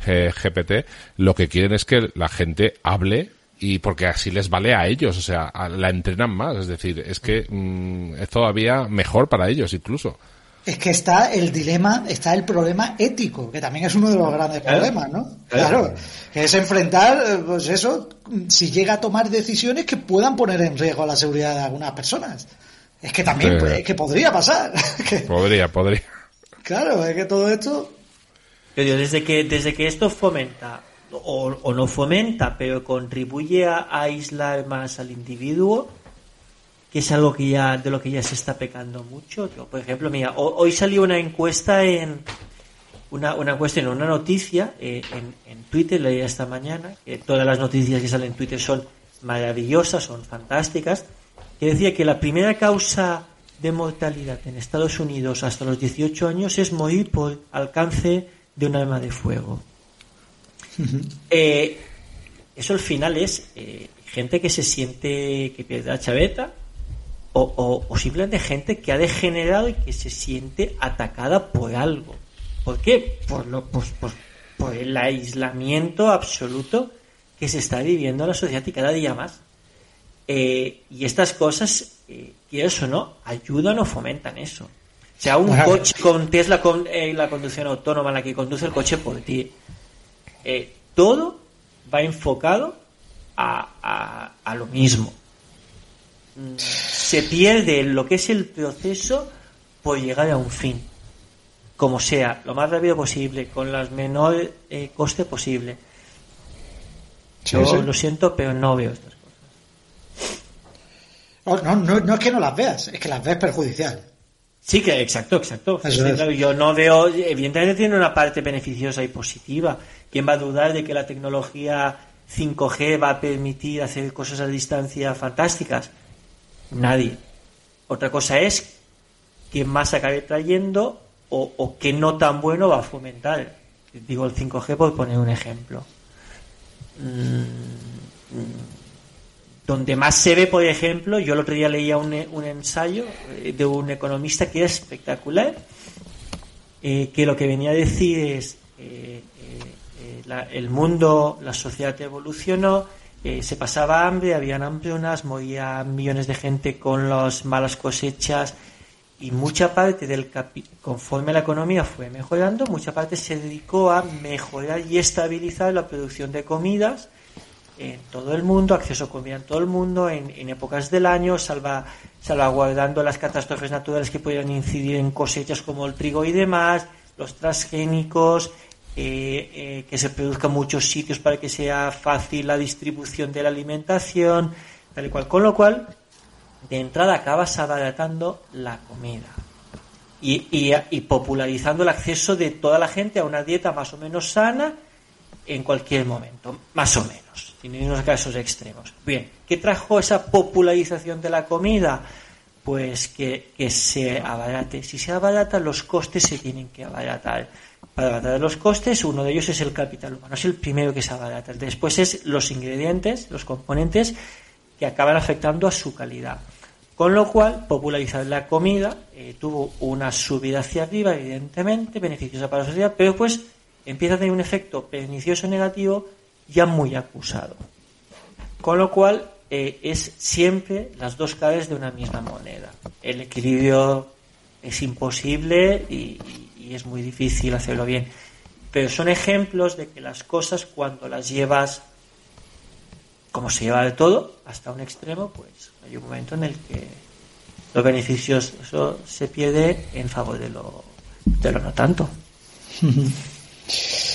eh, GPT, lo que quieren es que la gente hable y porque así les vale a ellos, o sea, la entrenan más, es decir, es que mm, es todavía mejor para ellos incluso. Es que está el dilema, está el problema ético, que también es uno de los grandes problemas, ¿no? Claro, que es enfrentar, eh, pues eso, si llega a tomar decisiones que puedan poner en riesgo la seguridad de algunas personas. Es que también, pues, que podría pasar. podría, podría. Claro, es que todo esto... Pero desde que, desde que esto fomenta, o, no fomenta, pero contribuye a aislar más al individuo, que es algo que ya de lo que ya se está pecando mucho. Por ejemplo, mira, hoy salió una encuesta en una, una cuestión, una noticia eh, en, en, Twitter, leí esta mañana, que todas las noticias que salen en Twitter son maravillosas, son fantásticas, que decía que la primera causa de mortalidad en Estados Unidos hasta los 18 años es morir por alcance de un arma de fuego. Eh, eso al final es eh, gente que se siente que pierde la chaveta, o, simplemente gente que ha degenerado y que se siente atacada por algo. ¿Por qué? Por, lo, pues, pues, por el aislamiento absoluto que se está viviendo en la sociedad y cada día más. Eh, y estas cosas, eh, eso no, ayudan o fomentan eso. O sea, un coche con Tesla con eh, la conducción autónoma, la que conduce el coche por ti, eh, todo va enfocado a, a lo mismo se pierde lo que es el proceso por llegar a un fin, como sea, lo más rápido posible, con el menor eh, coste posible. Yo lo siento, pero no veo estas cosas. Oh, no, no, no es que no las veas, es que las ves perjudicial. Sí, que exacto, exacto. yo no veo, evidentemente tiene una parte beneficiosa y positiva. ¿Quién va a dudar de que la tecnología 5G va a permitir hacer cosas a distancia fantásticas? Nadie. Otra cosa es quién más acabe trayendo o, o qué no tan bueno va a fomentar. Digo el 5G por poner un ejemplo. Mm, donde más se ve, por ejemplo, yo el otro día leía un, un ensayo eh, de un economista que era espectacular, eh, que lo que venía a decir es eh, el mundo, la sociedad evolucionó, se pasaba hambre, habían hambrunas, morían millones de gente con las malas cosechas y mucha parte del conforme la economía fue mejorando, mucha parte se dedicó a mejorar y estabilizar la producción de comidas en todo el mundo, acceso a comida en todo el mundo, en, épocas del año, salva, salvaguardando las catástrofes naturales que pudieran incidir en cosechas como el trigo y demás, los transgénicos, eh, eh, que se produzca en muchos sitios para que sea fácil la distribución de la alimentación, tal y cual. Con lo cual, de entrada acabas abaratando la comida y, y, popularizando el acceso de toda la gente a una dieta más o menos sana en cualquier momento, más o menos, sin unos casos extremos. Bien, ¿qué trajo esa popularización de la comida? Pues que, que se abarate. Si se abarata, los costes se tienen que abaratar para abaratar los costes, uno de ellos es el capital humano, es el primero que se abarata. Después es los ingredientes, los componentes que acaban afectando a su calidad. Con lo cual, popularizar la comida eh, tuvo una subida hacia arriba, evidentemente, beneficiosa para la sociedad, pero pues empieza a tener un efecto pernicioso negativo ya muy acusado. Con lo cual, eh, es siempre las dos caras de una misma moneda. El equilibrio es imposible y y es muy difícil hacerlo bien. Pero son ejemplos de que las cosas cuando las llevas como se lleva de todo hasta un extremo, pues hay un momento en el que los beneficios eso se pierde en favor de lo, de lo no tanto.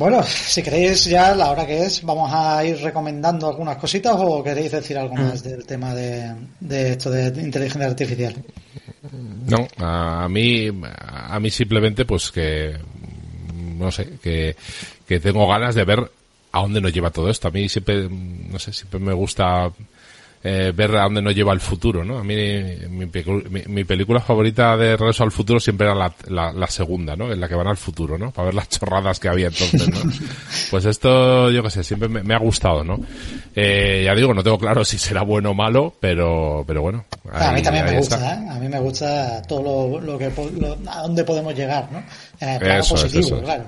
Bueno, si queréis ya la hora que es, vamos a ir recomendando algunas cositas o queréis decir algo más mm. del tema de, de esto de inteligencia artificial. No, a mí, a mí simplemente pues que, no sé, que, tengo ganas de ver a dónde nos lleva todo esto. A mí siempre, no sé, siempre me gusta eh, ver a dónde nos lleva el futuro, ¿no? A mí mi, mi, película favorita de Regreso al Futuro siempre era la, la, segunda, ¿no? En la que van al futuro, ¿no? Para ver las chorradas que había entonces, ¿no? pues esto, yo qué sé, siempre me, ha gustado, ¿no? Eh, ya digo, no tengo claro si será bueno o malo, pero, pero bueno. a mí también me gusta, ¿eh? A mí me gusta todo lo, que, a dónde podemos llegar, ¿no? En el positivo, claro.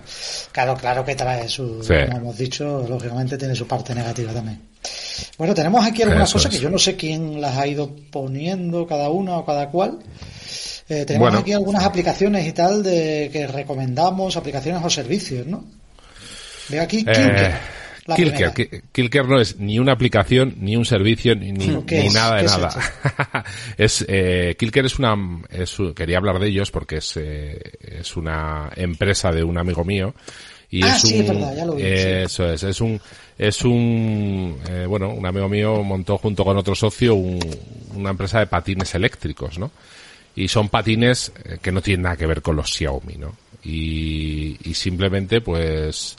Claro, claro que trae su, como hemos dicho, lógicamente tiene su parte negativa también. Bueno, tenemos aquí algunas cosas que yo no sé quién las ha ido poniendo cada una o cada cual. Eh, tenemos aquí algunas aplicaciones y tal de que recomendamos, aplicaciones o servicios, ¿no? Veo aquí eh, Kilker. no es ni una aplicación, ni un servicio, ni, ni nada de nada. Es, eh, Kilker es una, es, quería hablar de ellos porque es, eh, es una empresa de un amigo mío y ah, es sí, un, es verdad, ya lo vi. Eso es, es un, es un, eh, bueno, un amigo mío montó junto con otro socio una empresa de patines eléctricos, ¿no? Y son patines eh, que no tienen nada que ver con los Xiaomi, ¿no? Y, y simplemente, pues,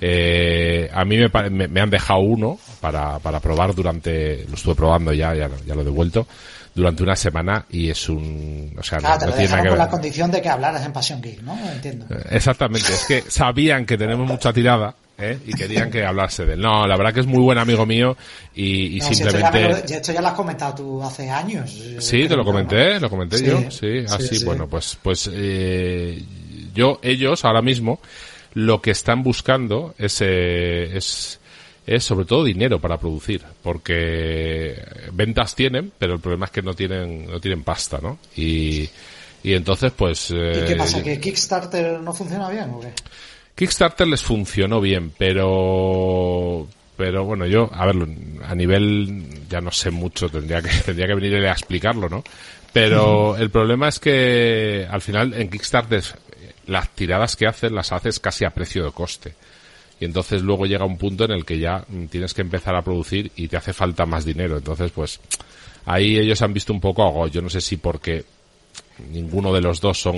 eh, a mí me, me, han dejado uno para, para probar durante, lo estuve probando ya, ya, ya lo he devuelto durante una semana y es un... O sea, no, te tiene con la condición de que hablaras en Pasión Geek, ¿no? Entiendo. Eh, exactamente, es que sabían que tenemos mucha tirada ¿eh? y querían que hablase de él. No, la verdad que es muy buen amigo mío y, simplemente... esto, ya lo, has comentado tú hace años. Sí, te lo comenté, lo comenté yo, sí, así, bueno, pues, pues eh, yo, ellos ahora mismo, lo que están buscando es, eh, es es sobre todo dinero para producir, porque ventas tienen, pero el problema es que no tienen, no tienen pasta, ¿no? Y, y entonces, pues... ¿Y qué eh, pasa? ¿Que Kickstarter no funciona bien o qué? Kickstarter les funcionó bien, pero pero bueno, yo, a ver, a nivel, ya no sé mucho, tendría que, tendría que venir a explicarlo, ¿no? Pero el problema es que al final en Kickstarter las tiradas que hacen las haces casi a precio de coste y entonces luego llega un punto en el que ya tienes que empezar a producir y te hace falta más dinero. Entonces, pues ahí ellos han visto un poco algo. Yo no sé si porque ninguno de los dos son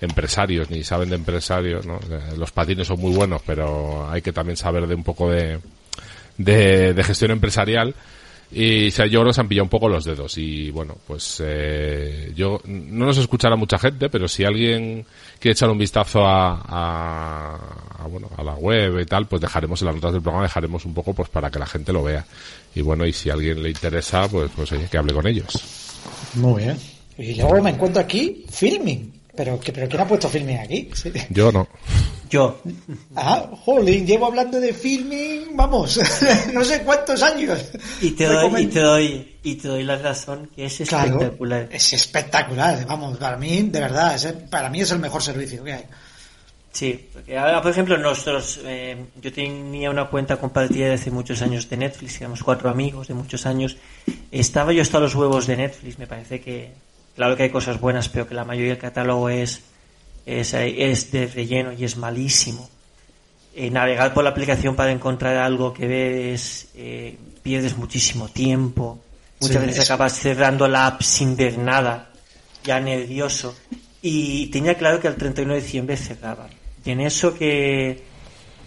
empresarios ni saben de empresarios, ¿no? Los patines son muy buenos, pero hay que también saber de un poco de, de, de gestión empresarial y o sea, yo se han pillado un poco los dedos. Y bueno, pues eh, yo no nos escuchará mucha gente, pero si alguien quiere echar un vistazo a, a, bueno, a la web y tal, pues dejaremos en las notas del programa, dejaremos un poco pues para que la gente lo vea. Y bueno, y si a alguien le interesa, pues, pues oye, que hable con ellos. Muy bien. Y luego me encuentro aquí filming. Pero, ¿pero quién ha puesto filming aquí? Yo no. Yo. Ah, jolín, llevo hablando de filming, vamos, no sé cuántos años. Y te doy, y te doy, y te doy la razón que es espectacular. es espectacular, vamos, para mí, de verdad, para mí es el mejor servicio que hay. Sí, porque ahora, por ejemplo, nosotros, eh, yo tenía una cuenta compartida de hace muchos años de Netflix, éramos cuatro amigos de muchos años. Estaba yo hasta los huevos de Netflix, me parece que, claro que hay cosas buenas, pero que la mayoría del catálogo es es, es de relleno y es malísimo. Eh, navegar por la aplicación para encontrar algo que ves, eh, pierdes muchísimo tiempo. Muchas veces acabas cerrando la app sin ver nada, ya nervioso. Y tenía claro que el 31 de diciembre cerraba. Y en eso que,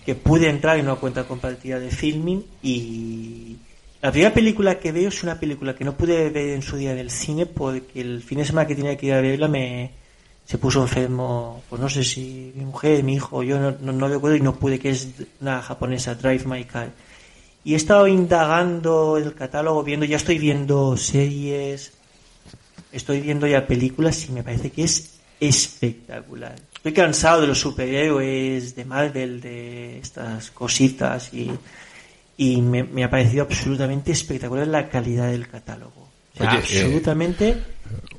que pude entrar en una cuenta compartida de filming y la primera película que veo es una película que no pude ver en su día del cine porque el fin de semana que tenía que ir a verla me, se puso enfermo, pues no sé si mi mujer, mi hijo, yo no, no, no recuerdo y no pude, que es una japonesa, Drive My Car. Y he estado indagando el catálogo, viendo, ya estoy viendo series, estoy viendo ya películas y me parece que es espectacular. Estoy cansado de los superhéroes, de Marvel, de estas cositas y, y me, ha parecido absolutamente espectacular la calidad del catálogo. Eh, absolutamente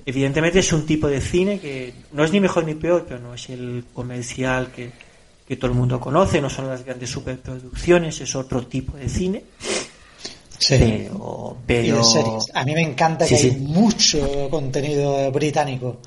Evidentemente es un tipo de cine que no es ni mejor ni peor, pero no es el comercial que, todo el mundo conoce, no son las grandes superproducciones, es otro tipo de cine. Sí. Pero, A mí me encanta que hay mucho contenido británico.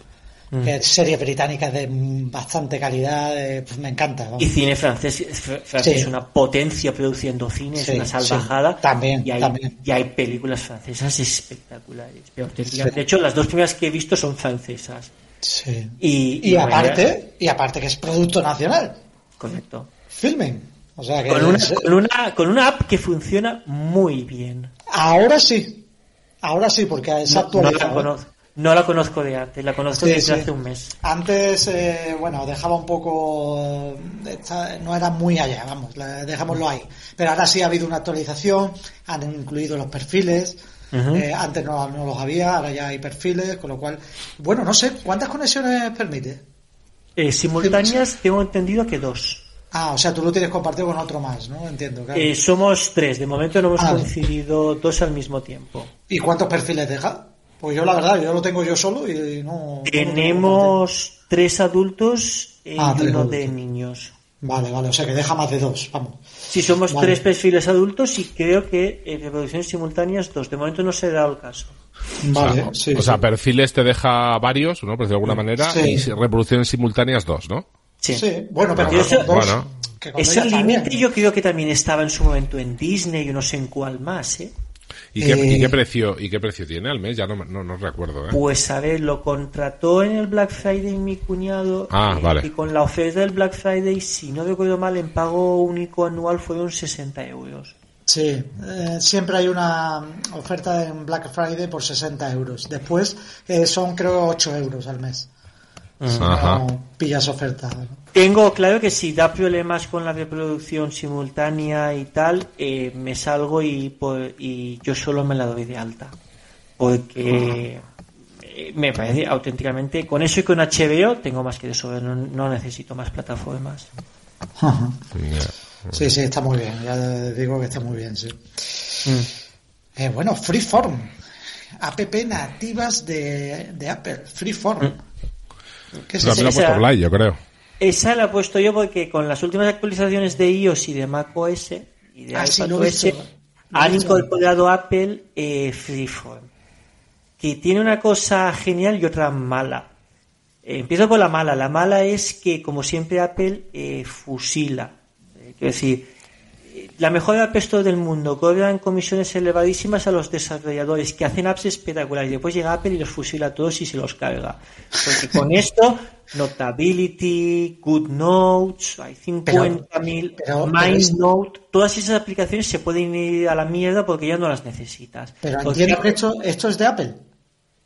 Mm. que series británicas de bastante calidad, eh, pues me encanta. Y cine francés, francés es una potencia produciendo cine, es una salvajada. También, y hay, también. Y hay películas francesas espectaculares. De hecho, las dos primeras que he visto son francesas. Sí. Y, aparte, y aparte que es producto nacional. Correcto. Filmen. O sea que con, una, con, una, con una app que funciona muy bien. Ahora sí. Ahora sí, porque ha No, no actualizado. la conozco. No la conozco de antes, la conozco Sí, desde sí. hace un mes. Antes, eh, bueno, dejaba un poco, esta- no era muy allá, vamos, la- dejámoslo ahí. Pero ahora sí ha habido una actualización, han incluido los perfiles, eh, antes no, no los había, ahora ya hay perfiles, con lo cual, bueno, no sé, ¿cuántas conexiones permite? Eh, simultáneas tengo entendido que dos. Ah, o sea, tú lo tienes compartido con otro más, ¿no? Entiendo, claro. Eh, somos tres, de momento no hemos Ah. coincidido dos al mismo tiempo. ¿Y cuántos perfiles deja? Pues yo la verdad, yo lo tengo yo solo y no... Tenemos tres adultos y Ah, tres uno adultos. de niños. Vale, vale, o sea que deja más de dos, vamos. Si somos Vale. tres perfiles adultos y creo que en reproducciones simultáneas dos. De momento no se ha dado el caso. Vale, Ah, sí. o sea, sí. perfiles te deja varios, ¿no? Por decirlo de alguna manera, Sí. y reproducciones simultáneas dos, ¿no? Sí. Sí, bueno, pero Yo eso- dos, Bueno. Ese límite yo creo que también estaba en su momento en Disney y no sé en cuál más, ¿eh? ¿Y qué, Eh, y qué precio y qué precio tiene al mes? Ya no, no, no recuerdo, ¿eh? Pues a ver, lo contrató en el Black Friday mi cuñado. Ah, eh, vale. Y con la oferta del Black Friday, si no recuerdo mal, en pago único anual fueron 60 euros. Sí, eh, siempre hay una oferta en Black Friday por 60 euros. Después eh, son creo 8 euros al mes. Si Ajá. no pillas oferta. Tengo claro que si da problemas con la reproducción simultánea y tal, eh, me salgo y, por- y yo solo me la doy de alta. Porque eh, me parece auténticamente, con eso y con HBO tengo más que de no, no necesito más plataformas. Sí, sí, está muy bien. Ya digo que está muy bien, sí. Eh, bueno, Freeform. App nativas de, de Apple. Freeform. ¿Qué es Lo eso? ha esa- puesto Blay, yo creo. Esa la he puesto yo porque con las últimas actualizaciones de iOS y de macOS y de Ah, sí. Lo he han incorporado Apple eh, Freeform, que tiene una cosa genial y otra mala. Eh, empiezo por la mala. La mala es que, como siempre, Apple eh, fusila. Eh, quiero decir, la mejor App Store del mundo cobran comisiones elevadísimas a los desarrolladores que hacen apps espectaculares. Después llega Apple y los fusila a todos y se los carga. Porque con esto, Notability, Good Notes, hay 50.000, pero- pero MindNote, todas esas aplicaciones se pueden ir a la mierda porque ya no las necesitas. Pero Porque entiendo que esto, esto es de Apple.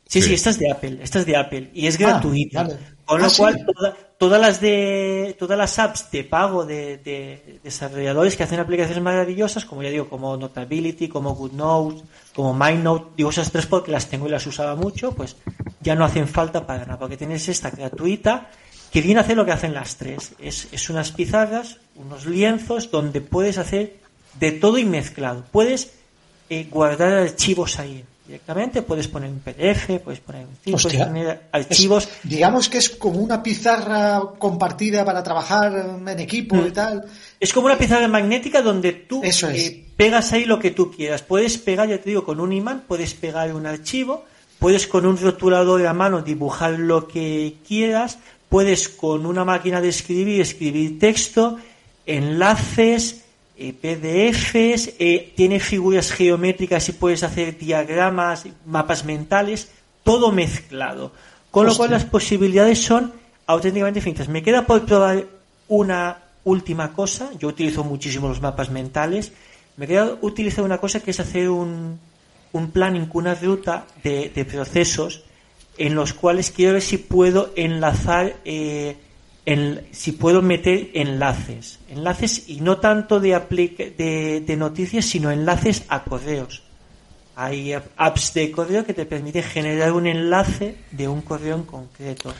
Sí, sí, Sí. esta es de Apple, esta es de Apple y es Ah, gratuita. Con lo Ah, sí. cual, toda- todas las de todas las apps de pago de, de desarrolladores que hacen aplicaciones maravillosas, como ya digo, como Notability, como GoodNote, como MindNote, digo esas tres porque las tengo y las usaba mucho, pues ya no hacen falta para nada, porque tienes esta gratuita que viene a hacer lo que hacen las tres. Es, es unas pizarras, unos lienzos donde puedes hacer de todo y mezclado. Puedes eh, guardar archivos ahí directamente, puedes poner un PDF, puedes poner un zip, puedes poner archivos. Es- digamos que es como una pizarra compartida para trabajar en equipo Mm. y tal. Es como una pizarra magnética donde tú Eso es. eh, pegas ahí lo que tú quieras. Puedes pegar, ya te digo, con un imán, puedes pegar un archivo, puedes con un rotulador a mano dibujar lo que quieras, puedes con una máquina de escribir escribir texto, enlaces, PDFs, eh, tiene figuras geométricas y puedes hacer diagramas, mapas mentales, todo mezclado. Con lo cual las posibilidades son auténticamente infinitas. Me queda por probar una última cosa. Yo utilizo muchísimo los mapas mentales. Me queda utilizar una cosa que es hacer un, un planning, una ruta de, de procesos en los cuales quiero ver si puedo enlazar, eh, en- si puedo meter enlaces. Enlaces y no tanto de, de, de noticias, sino enlaces a correos. Hay ap- apps de correo que te permiten generar un enlace de un correo en concreto.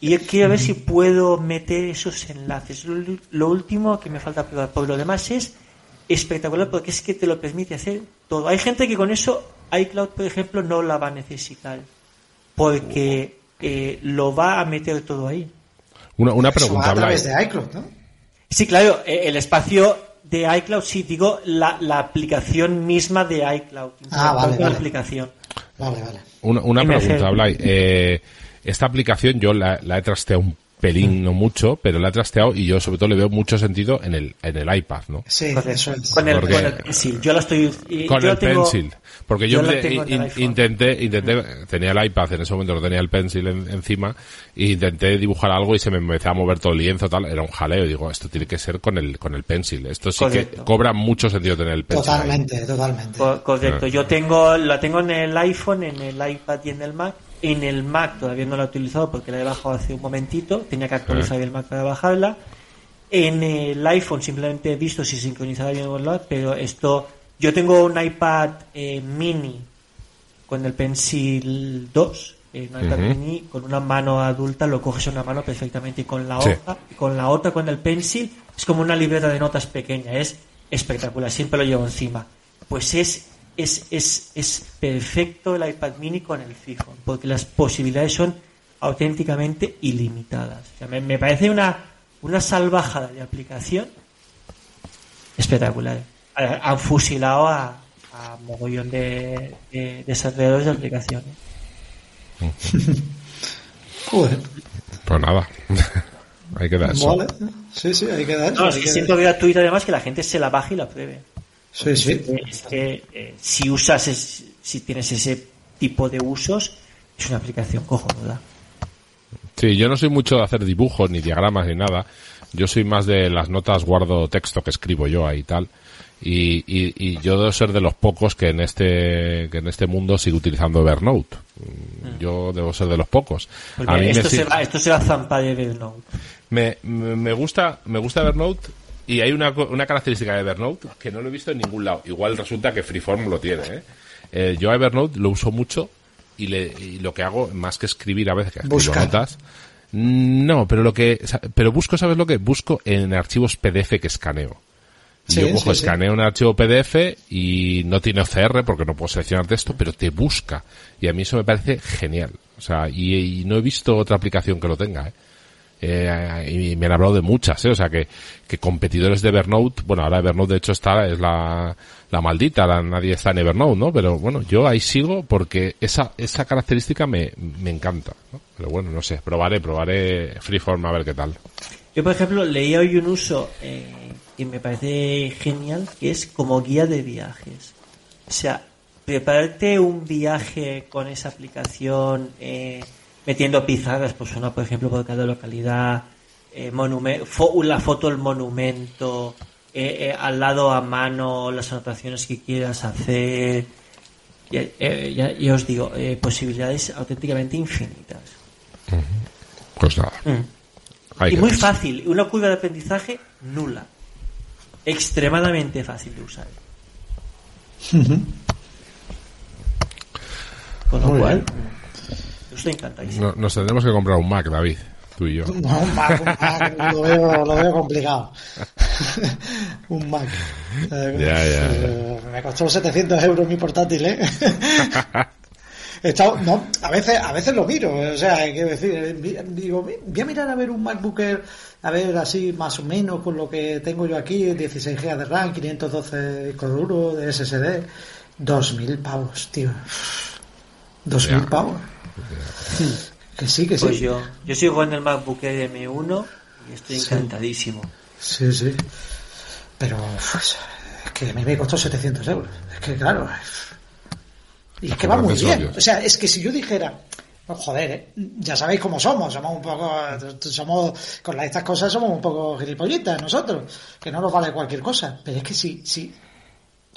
Y yo quiero ver si puedo meter esos enlaces. Lo, lo último que me falta probar. Por lo demás es espectacular porque es que te lo permite hacer todo. Hay gente que con eso iCloud, por ejemplo, no la va a necesitar. Porque eh, lo va a meter todo ahí. Una, una pregunta, a través de iCloud, ¿no? Sí, claro, eh, el espacio de iCloud, sí, digo la, la aplicación misma de iCloud. Ah, vale, La vale. aplicación. Vale, vale. Una, una pregunta. Blay. Eh, esta aplicación yo la, la he trasteado un pelín, no mucho, pero la he trasteado y yo sobre todo le veo mucho sentido en el, en el iPad, ¿no? Sí, Con el, eso es. con el, Porque- con el pencil. Yo la estoy. y- Con yo el tengo- pencil. Porque yo el intenté, intenté, tenía el iPad, en ese momento no tenía el pencil en- encima, e intenté dibujar algo y se me empezó a mover todo el lienzo, tal, era un jaleo, digo, esto tiene que ser con el, con el pencil. Esto sí que cobra mucho sentido tener el pencil. ahí. Totalmente, totalmente. Co- Correcto, Ah. yo tengo, la tengo en el iPhone, en el iPad y en el Mac. En el Mac todavía no la he utilizado porque la he bajado hace un momentito, tenía que actualizar el Mac para bajarla. En el iPhone simplemente he visto si sincronizaba bien el Mac, pero esto, yo tengo un iPad eh, mini con el Pencil 2, eh, un iPad mini con una mano adulta lo coges en una mano perfectamente y con la Sí. hoja, y con la otra con el Pencil es como una libreta de notas pequeña, es espectacular, siempre lo llevo encima. Pues es es, es, es perfecto el iPad mini con el fijo, porque las posibilidades son auténticamente ilimitadas. O sea, me, me parece una, una salvajada de aplicación espectacular. Ha- Han fusilado a, a mogollón de, de desarrolladores de aplicaciones. Joder. Pues nada. Ahí queda eso. Vale. Sí, sí, hay que dar. No, es que siento gratuito además que la gente se la baje y la pruebe. Sí, sí. Es que eh, si usas, es- si tienes ese tipo de usos, es una aplicación cojonuda. Sí, yo no soy mucho de hacer dibujos, ni diagramas, ni nada. Yo soy más de las notas, guardo texto que escribo yo ahí y tal. Y, y, y yo debo ser de los pocos que en este, que en este mundo sigue utilizando Evernote. Mm, Yo debo ser de los pocos. Porque A mí me esto, se si- va, esto se va a zampar de Evernote. me, me me gusta, me gusta Evernote y hay una, una característica de Evernote que no lo he visto en ningún lado. Igual resulta que Freeform lo tiene, ¿eh? Eh, yo a Evernote lo uso mucho y, le, y lo que hago, más que escribir a veces, que Buscar. notas, mm, no, pero lo que, pero busco, ¿sabes lo que? Busco en archivos PDF que escaneo. Y Sí, yo cojo, sí, sí. escaneo un archivo PDF y no tiene OCR porque no puedo seleccionar texto, pero te busca. Y a mí eso me parece genial. O sea, y, y no he visto otra aplicación que lo tenga, ¿eh? Eh, y me han hablado de muchas, ¿eh? o sea que, que competidores de Evernote, bueno ahora Evernote de hecho está, es la, la maldita, la- nadie está en Evernote, ¿no? Pero bueno, yo ahí sigo porque esa, esa característica me, me encanta. Pero bueno, no sé, probaré, probaré Freeform a ver qué tal. Yo, por ejemplo, leía hoy un uso eh, que me parece genial, que es como guía de viajes. O sea, prepararte un viaje con esa aplicación, eh, metiendo pizarras, pues una, por ejemplo, por cada localidad, eh, fo- la foto del monumento, eh, eh, al lado a mano las anotaciones que quieras hacer. Ya, eh, ya- ya os digo, eh, posibilidades auténticamente infinitas. Pues nada. Mm. Y muy fácil, una curva de aprendizaje nula. Extremadamente fácil de usar. Con lo Muy cual, bien. Yo estoy encantadísimo. No- nos tendremos que comprar un Mac, David, tú y yo. No, un Mac, un Mac, lo veo, lo veo complicado. un Mac. Eh, Ya, ya, eh, Me costó 700 euros mi portátil, ¿eh? Estado- no, a veces, a veces lo miro, o sea, quiero decir, eh, digo, voy a mirar a ver un MacBook Air, a ver así más o menos con lo que tengo yo aquí, 16 GB de RAM, 512 disco duro de SSD, 2000 pavos, tío. 2000 Ya. pavos. Que sí, que sí. Pues yo, yo sigo en el MacBook Air M1 y estoy encantadísimo. Sí, sí. Pero pues, es que a mí me costó 700 euros. Es que claro. Y es que va muy bien. O sea, es que si yo dijera, no, joder, ¿eh? ya sabéis cómo somos, somos un poco, somos, con las- estas cosas somos un poco gilipollitas nosotros, que no nos vale cualquier cosa. Pero es que si, si,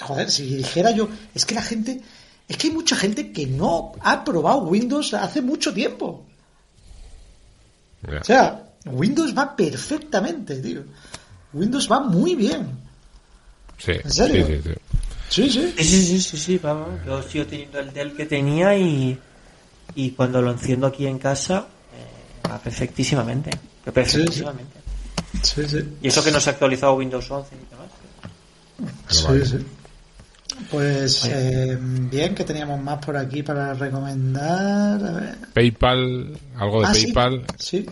joder, si dijera yo, es que la gente, es que hay mucha gente que no ha probado Windows hace mucho tiempo. O sea, Windows va perfectamente, tío. Windows va muy bien. Sí, ¿En serio? sí, sí, sí. Sí, sí. Sí, sí, sí, vamos. Yo sigo teniendo el Dell que tenía y, y cuando lo enciendo aquí en casa eh, va perfectísimamente. Perfectísimamente. Sí, sí. Y eso que no se ha actualizado Windows 11 ni demás. Sí, sí. Pues eh, bien, que teníamos más por aquí para recomendar. A ver. PayPal, algo de Ah. PayPal, Sí,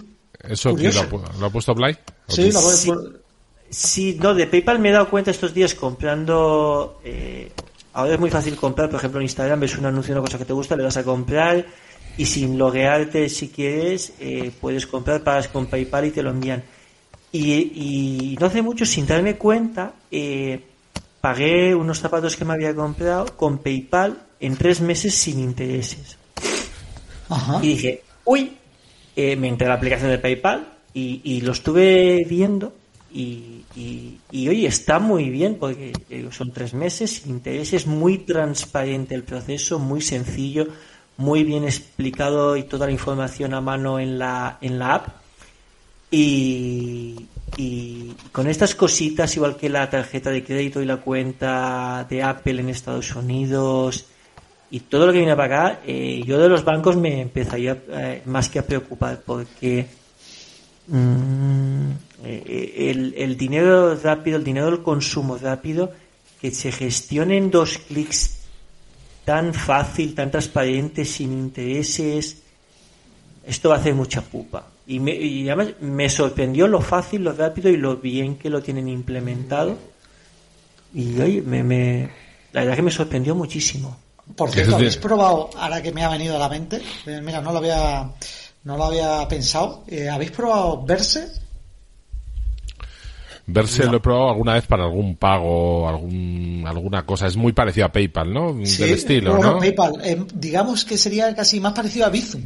¿eso quién lo, lo ha puesto Blay? ¿O sí, tú? lo voy Sí. Sí, no, de PayPal me he dado cuenta estos días comprando. eh, ahora es muy fácil comprar, por ejemplo, en Instagram ves un anuncio de una cosa que te gusta, le das a comprar y sin loguearte si quieres, eh, puedes comprar, pagas con PayPal y te lo envían. Y, y no hace mucho, sin darme cuenta, eh, pagué unos zapatos que me había comprado con PayPal en tres meses sin intereses. Y dije, uy, eh, me entré a la aplicación de PayPal y, lo estuve viendo y, y, oye, está muy bien porque son tres meses sin intereses, muy transparente el proceso, muy sencillo, muy bien explicado y toda la información a mano en la, en la app. Y, y con estas cositas, igual que la tarjeta de crédito y la cuenta de Apple en Estados Unidos y todo lo que viene para acá, eh, yo de los bancos me empezaría eh, más que a preocupar porque mm, eh, el, el, dinero rápido, el dinero del consumo rápido, que se gestione en dos clics tan fácil, tan transparente, sin intereses, esto va a hacer mucha pupa. Y, me, y además me sorprendió lo fácil, lo rápido y lo bien que lo tienen implementado. Y oye, me, me, la verdad que me sorprendió muchísimo. Por cierto, ¿habéis probado, ahora que me ha venido a la mente, eh, mira, no lo había, no lo había pensado, eh, ¿habéis probado Verse? Verse lo he probado alguna vez para algún pago, algún, alguna cosa. Es muy parecido a PayPal, ¿no? Sí, Del estilo, ¿no? PayPal. Eh, digamos que sería casi más parecido a Bizum.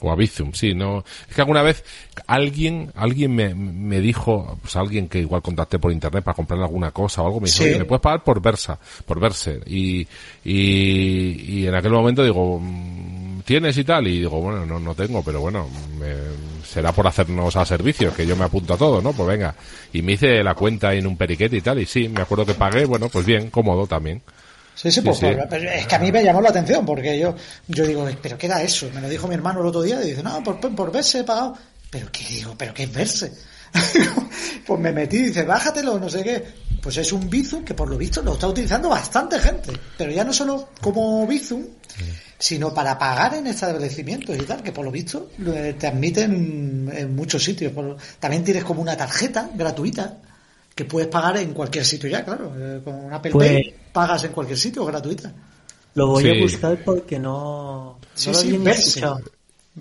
O a Bizum, sí, no. Es que alguna vez alguien, alguien me, me dijo, pues alguien que igual contacté por internet para comprar alguna cosa o algo, me dijo, ¿me puedes pagar por Versa, por Verse? Y, y, y en aquel momento digo, mm, ¿tienes y tal? Y digo, bueno, no, no tengo, pero bueno, será por hacernos a servicios, que yo me apunto a todo, ¿no? Pues venga. Y me hice la cuenta en un periquete y tal, y sí, me acuerdo que pagué, bueno, pues bien, cómodo también. Sí, sí, pues, es que a mí me llamó la atención porque yo, yo digo, ¿pero qué era eso? Me lo dijo mi hermano el otro día y dice, no, por, por verse he pagado. ¿Pero qué digo? ¿Pero qué es verse? pues me metí y dice, bájatelo, no sé qué. Pues es un Bizum que por lo visto lo está utilizando bastante gente. Pero ya no solo como Bizum, sino para pagar en establecimientos y tal, que por lo visto te admiten en muchos sitios. También tienes como una tarjeta gratuita que puedes pagar en cualquier sitio ya, claro. Eh, con una Apple pues Pay pagas en cualquier sitio gratuita. Lo voy a buscar porque no, sí, no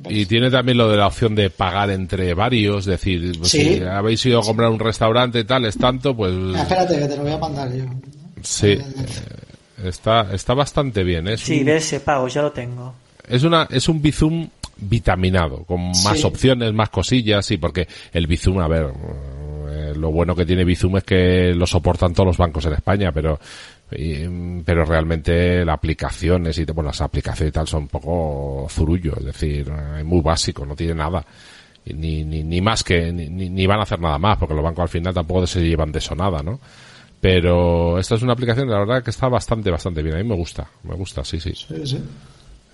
Y tiene también lo de la opción de pagar entre varios, es decir, pues si habéis ido a comprar un restaurante y tal, es tanto, pues... Ah, espérate, que te lo voy a mandar yo. Sí, eh, está, está bastante bien. Es sí, de ese pago, ya lo tengo. Es, una, es un Bizum vitaminado, con más opciones, más cosillas, sí, porque el Bizum, a ver, lo bueno que tiene Bizum es que lo soportan todos los bancos en España, pero pero realmente las aplicaciones y bueno, las aplicaciones y tal son un poco zurullo, es decir, es muy básico, no tiene nada. Ni, ni, ni más que, ni, ni van a hacer nada más, porque los bancos al final tampoco se llevan de eso nada, ¿no? Pero esta es una aplicación, la verdad, que está bastante, bastante bien. A mí me gusta, me gusta, sí, sí. Sí, sí.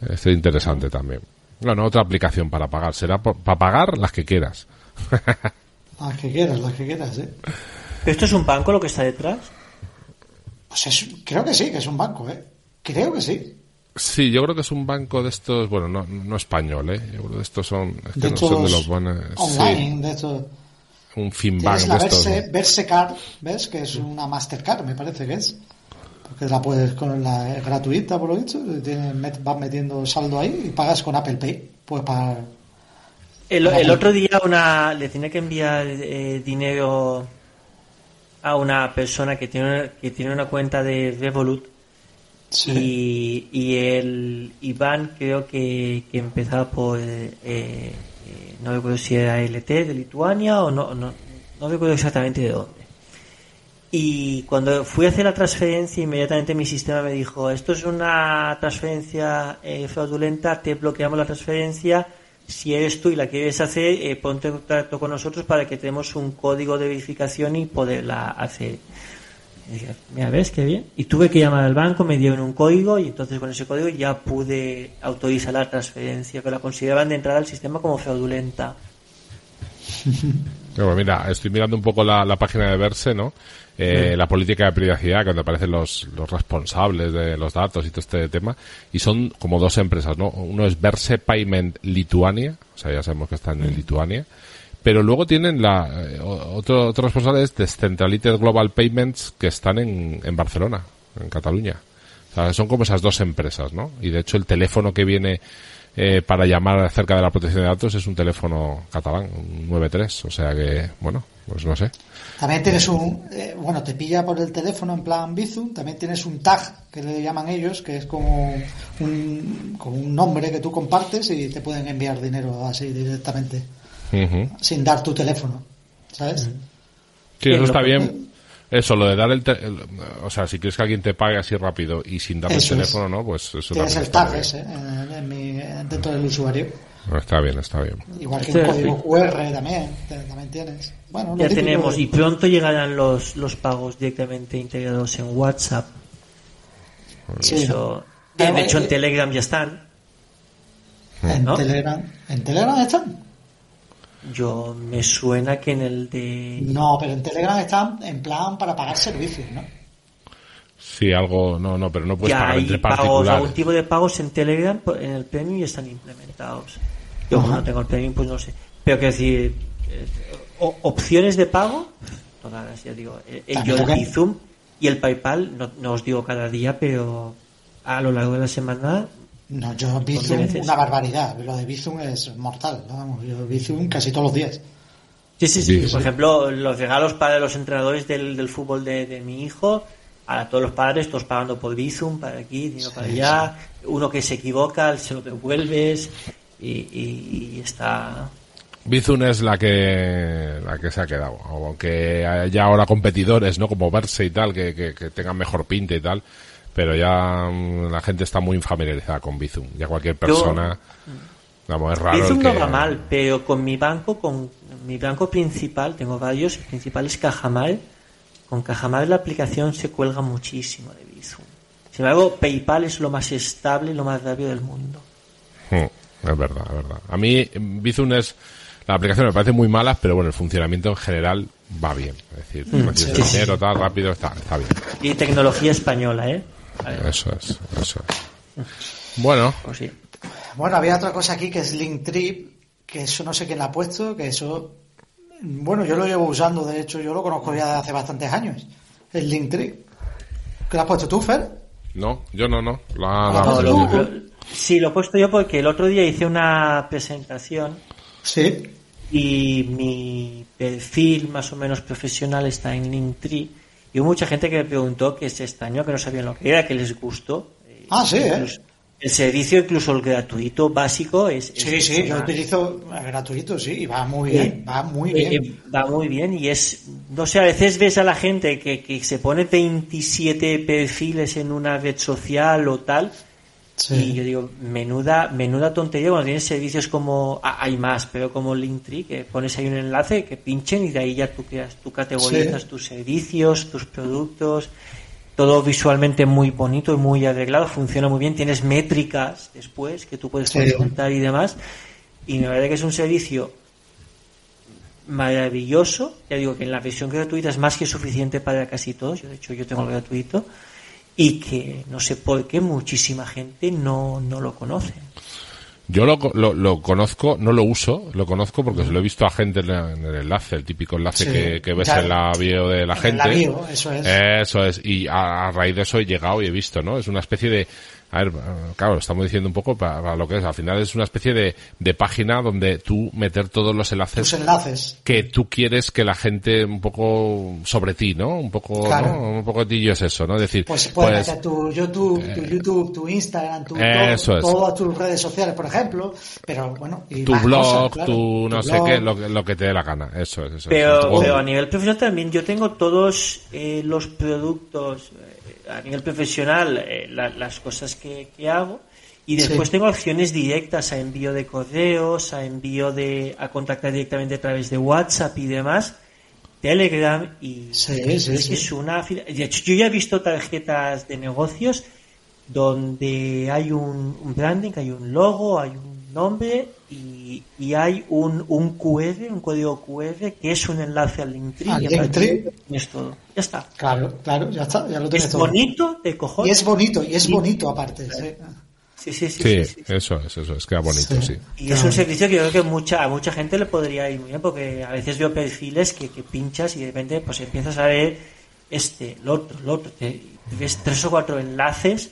Es interesante también. Bueno, otra aplicación para pagar. Será para pagar las que quieras. las que quieras, las que quieras, ¿eh? ¿Esto es un banco lo que está detrás? Pues creo que sí, que es un banco, ¿eh? Creo que sí. Sí, yo creo que es un banco de estos, bueno, no, no español, ¿eh? Yo creo que estos son, es que de no son de los buenos. Online, de estos. Un finbank de estos. Verse, Verse Card, ¿ves? Que es una Mastercard, me parece que es. Porque la puedes con la gratuita, por lo dicho. vas metiendo saldo ahí y pagas con Apple Pay. Puedes pagar. El, el otro día una, le tenía que enviar eh, dinero a una persona que tiene, que tiene una cuenta de Revolut. Y, y, el Iván creo que, que empezaba por, eh, eh, no recuerdo si era LT de Lituania o no, no, no recuerdo exactamente de dónde. Y cuando fui a hacer la transferencia, inmediatamente mi sistema me dijo, esto es una transferencia eh, fraudulenta, te bloqueamos la transferencia si eres tú y la quieres hacer, eh, ponte en contacto con nosotros para que tenemos un código de verificación y poderla hacer. Y dije, mira, ves qué bien. Y tuve que llamar al banco, me dieron un código y entonces con ese código ya pude autorizar la transferencia, que la consideraban de entrada al sistema como fraudulenta. mira, estoy mirando un poco la página de Verse, ¿no? Eh, la política de privacidad, donde aparecen los, los responsables de los datos y todo este tema, y son como dos empresas, ¿no? Uno es Verse Payment Lituania, o sea, ya sabemos que están en Lituania, pero luego tienen la, eh, otro, otro responsable es Descentralized Global Payments, que están en, en Barcelona, en Cataluña. O sea, son como esas dos empresas, ¿no? Y de hecho el teléfono que viene eh, para llamar acerca de la protección de datos es un teléfono catalán, un 93. O sea que, bueno, pues no sé. También tienes un, eh, bueno, te pilla por el teléfono en plan Bizum, también tienes un tag que le llaman ellos, que es como un, como un nombre que tú compartes y te pueden enviar dinero así directamente, sin dar tu teléfono, ¿sabes? Sí, eso está bien. Eso, lo de dar el, O sea, si quieres que alguien te pague así rápido y sin dar el teléfono, ¿no? Pues eso Tienes el tag ese en mi, dentro del usuario. Está bien, está bien. Igual que el código QR también, también tienes. Bueno, ya tenemos, y pronto llegarán los, los pagos directamente integrados en WhatsApp. Sí. Eso, de hecho, en Telegram ya están. ¿En, Telegram, ¿En Telegram están? Yo me suena que en el de. No, pero en Telegram están en plan para pagar servicios, ¿no? Sí, algo, no, no, pero no puedes pagar entre particulares. algún tipo de pagos en Telegram, en el Premium y están implementados. Yo no tengo el Premium, pues no sé. Pero que decir, eh, opciones de pago, todas, ya digo, eh, yo el Bizum y el PayPal, no, os digo cada día, pero a lo largo de la semana no, yo Bizum una barbaridad. Lo de Bizum es mortal. ¿no? Yo Bizum casi todos los días. Sí, sí, sí. Por ejemplo, los regalos para los entrenadores del, del fútbol de, de, mi hijo, a todos los padres, todos pagando por Bizum, para aquí, dinero para allá. Uno que se equivoca, se lo devuelves y, y, está. Bizum es la que la que se ha quedado, aunque haya ahora competidores, ¿no? Como Verse y tal, que, que, que tengan mejor pinta y tal pero ya mm, la gente está muy familiarizada con Bizum. Ya cualquier persona, vamos, es raro. Bizum no va mal, pero con mi banco, con mi banco principal, tengo varios, el principal es Cajamal. Con Cajamal la aplicación se cuelga muchísimo de Bizum. Sin embargo, PayPal es lo más estable y lo más rápido del mundo. Hmm, es verdad, es verdad. A mí Bizum es la aplicación me parece muy mala, pero bueno, el funcionamiento en general va bien. Es decir, mm, dinero, tal, rápido, está, está bien. Y tecnología española, ¿eh? Eso es, eso es. Bueno. Pues bueno, había otra cosa aquí que es Linktree, que eso no sé quién la ha puesto, que eso, bueno, yo lo llevo usando, de hecho, yo lo conozco ya hace bastantes años, el Linktree. ¿Qué lo has puesto tú, Fer? No, yo no, no. sí, lo he puesto yo porque el otro día hice una presentación. Sí. Y mi perfil más o menos profesional está en Linktree y hubo mucha gente que me preguntó que es extraño, que no sabían lo que era, que les gustó. Ah, sí, ¿eh? El servicio, incluso el gratuito básico, es. Sí, sí, yo utilizo gratuito, sí, y va muy bien, va muy bien. va muy bien, y es. No sé, a veces ves a la gente que, que se pone 27 perfiles en una red social o tal, y yo digo, menuda, menuda tontería cuando tienes servicios como, ah, hay más, pero como Linktree, que pones ahí un enlace, que pinchen y de ahí ya tú creas, tú categorizas tus servicios, tus productos, todo visualmente muy bonito y muy arreglado, funciona muy bien, tienes métricas después que tú puedes consultar y demás, y me parece que es un servicio maravilloso, ya digo que en la versión gratuita es más que suficiente para casi todos, yo de hecho yo tengo el gratuito, y que no sé por qué muchísima gente no, no lo conoce. Yo lo, lo, conozco, no lo uso, lo conozco porque se lo he visto a gente en el enlace, el típico enlace que, ves en la bio de la gente. eso es. Eso es. Y a, raíz de eso he llegado y he visto, ¿no? Es una especie de, a ver, claro, estamos diciendo un poco para, lo que es. Al final es una especie de, de, página donde tú meter todos los enlaces, enlaces que tú quieres que la gente un poco sobre ti, ¿no? Un poco, ¿no? Un poco tillo es eso, ¿no? Es decir, pues puedes pues, meter tu YouTube, tu eh, YouTube, tu Instagram, tu, todo, todas tus redes sociales, por ejemplo, pero bueno, y tu blog, tu no sé qué, lo, lo, que te dé la gana, eso es. Eso pero, pero a nivel profesional también yo tengo todos eh, los productos a nivel profesional eh, las cosas que, hago. Y después tengo acciones directas a envío de correos, a envío de a contactar directamente a través de WhatsApp y demás, Telegram y es una de hecho yo ya he visto tarjetas de negocios donde hay un, un branding, hay un logo, hay un nombre y, y hay un, un QR, un código QR que es un enlace al Linktree. Al Linktree. Es todo. Ya está. Claro, claro, ya está, ya lo tienes es bonito de cojones. Y es bonito, y es bonito aparte. Sí, sí, sí. Sí, eso es, eso es, queda bonito, sí. Y es un servicio que yo creo que mucha, a mucha gente le podría ir muy bien, porque a veces veo perfiles que, que pinchas y de repente pues empiezas a ver este, lo otro, lo otro, ves tres o cuatro enlaces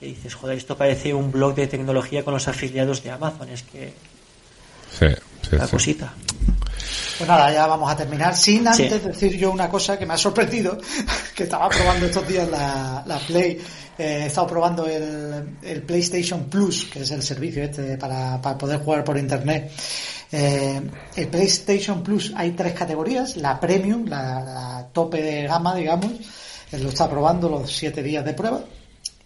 que dices, joder, esto parece un blog de tecnología con los afiliados de Amazon, es que... Sí, sí, la sí. cosita. Pues nada, ya vamos a terminar. Sin antes Sí. decir yo una cosa que me ha sorprendido, que estaba probando estos días la, la Play, eh, he estado probando el, el PlayStation Plus, que es el servicio este para, para poder jugar por internet. Eh, el PlayStation Plus hay tres categorías, la Premium, la, la tope de gama, digamos, él lo está probando los siete días de prueba.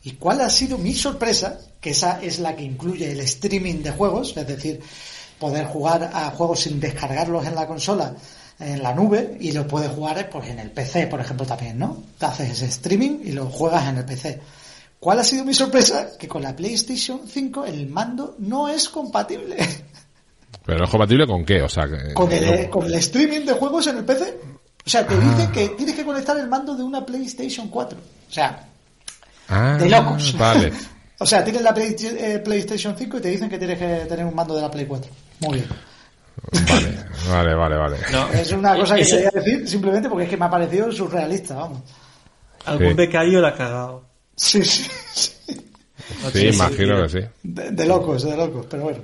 ¿Y cuál ha sido mi sorpresa? Que esa es la que incluye el streaming de juegos, es decir, poder jugar a juegos sin descargarlos en la consola en la nube y lo puedes jugar pues en el PC, por ejemplo, también, ¿no? Te haces ese streaming y lo juegas en el PC. ¿Cuál ha sido mi sorpresa? Que con la PlayStation 5 el mando no es compatible Pero es compatible con qué, o sea, que- con el, que- con el streaming de juegos en el PC. O sea, te dice que tienes que conectar el mando de una PlayStation 4. O sea, Ah, de locos. Vale. o sea, tienes la Play- eh, PlayStation 5 y te dicen que tienes que tener un mando de la Play 4. Muy bien. Vale, vale, vale, vale. No, Es una cosa que quería decir simplemente porque es que me ha parecido surrealista, vamos. Algún Sí. becario la ha cagado. Sí, sí, sí. No Sí, imagino que sí. De, de locos, de locos, pero bueno.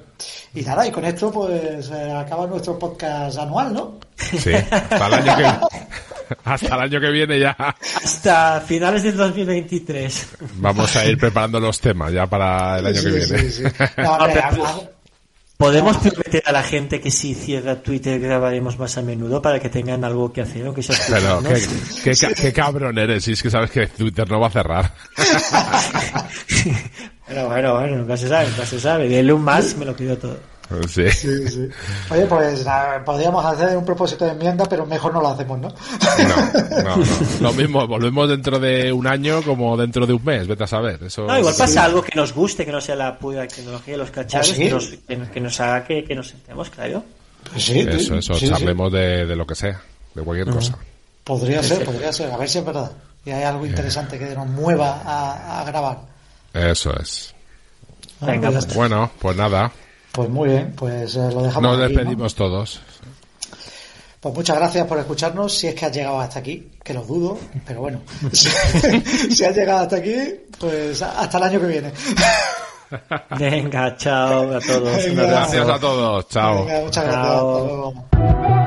Y nada, y con esto pues eh, acaba nuestro podcast anual, ¿no? Sí, hasta el año que, hasta el año que viene ya Hasta finales del 2023. vamos a ir preparando los temas ya para el año que viene. sí, sí. No, hombre, pero- hago- ¿Podemos prometer a la gente que si cierra Twitter grabaremos más a menudo para que tengan algo que hacer o que se Pero escuchen, ¿no? qué, qué, qué cabrón eres, si es que sabes que Twitter no va a cerrar. Bueno, bueno, bueno, nunca se sabe, nunca se sabe. De Elon Musk me lo pido todo. Sí. Sí, sí. Oye, pues podríamos hacer un propósito de enmienda, pero mejor no lo hacemos, ¿no? No, no, no. Lo mismo, volvemos dentro de un año como dentro de un mes, vete a saber. Eso No, igual pasa algo que nos guste, que no sea la pura tecnología de los cacharros, ¿Ah, sí? que, nos, que, que nos haga que, que nos sentemos, claro. Pues sí, Eso, eso, sí, sí. charlemos de, de lo que sea, de cualquier cosa. Podría ser, podría ser. A ver si es verdad. Y hay algo interesante que nos mueva a, a grabar. Eso es. Venga, pues. Bueno, pues nada, Pues muy bien, pues eh, lo dejamos nos aquí, ¿no? despedimos todos. Pues muchas gracias por escucharnos, si es que has llegado hasta aquí, que lo dudo, pero bueno, si, si has llegado hasta aquí, pues hasta el año que viene. Venga, chao a todos. Venga. Gracias a todos, chao. Venga, muchas gracias. Chao. Hasta luego.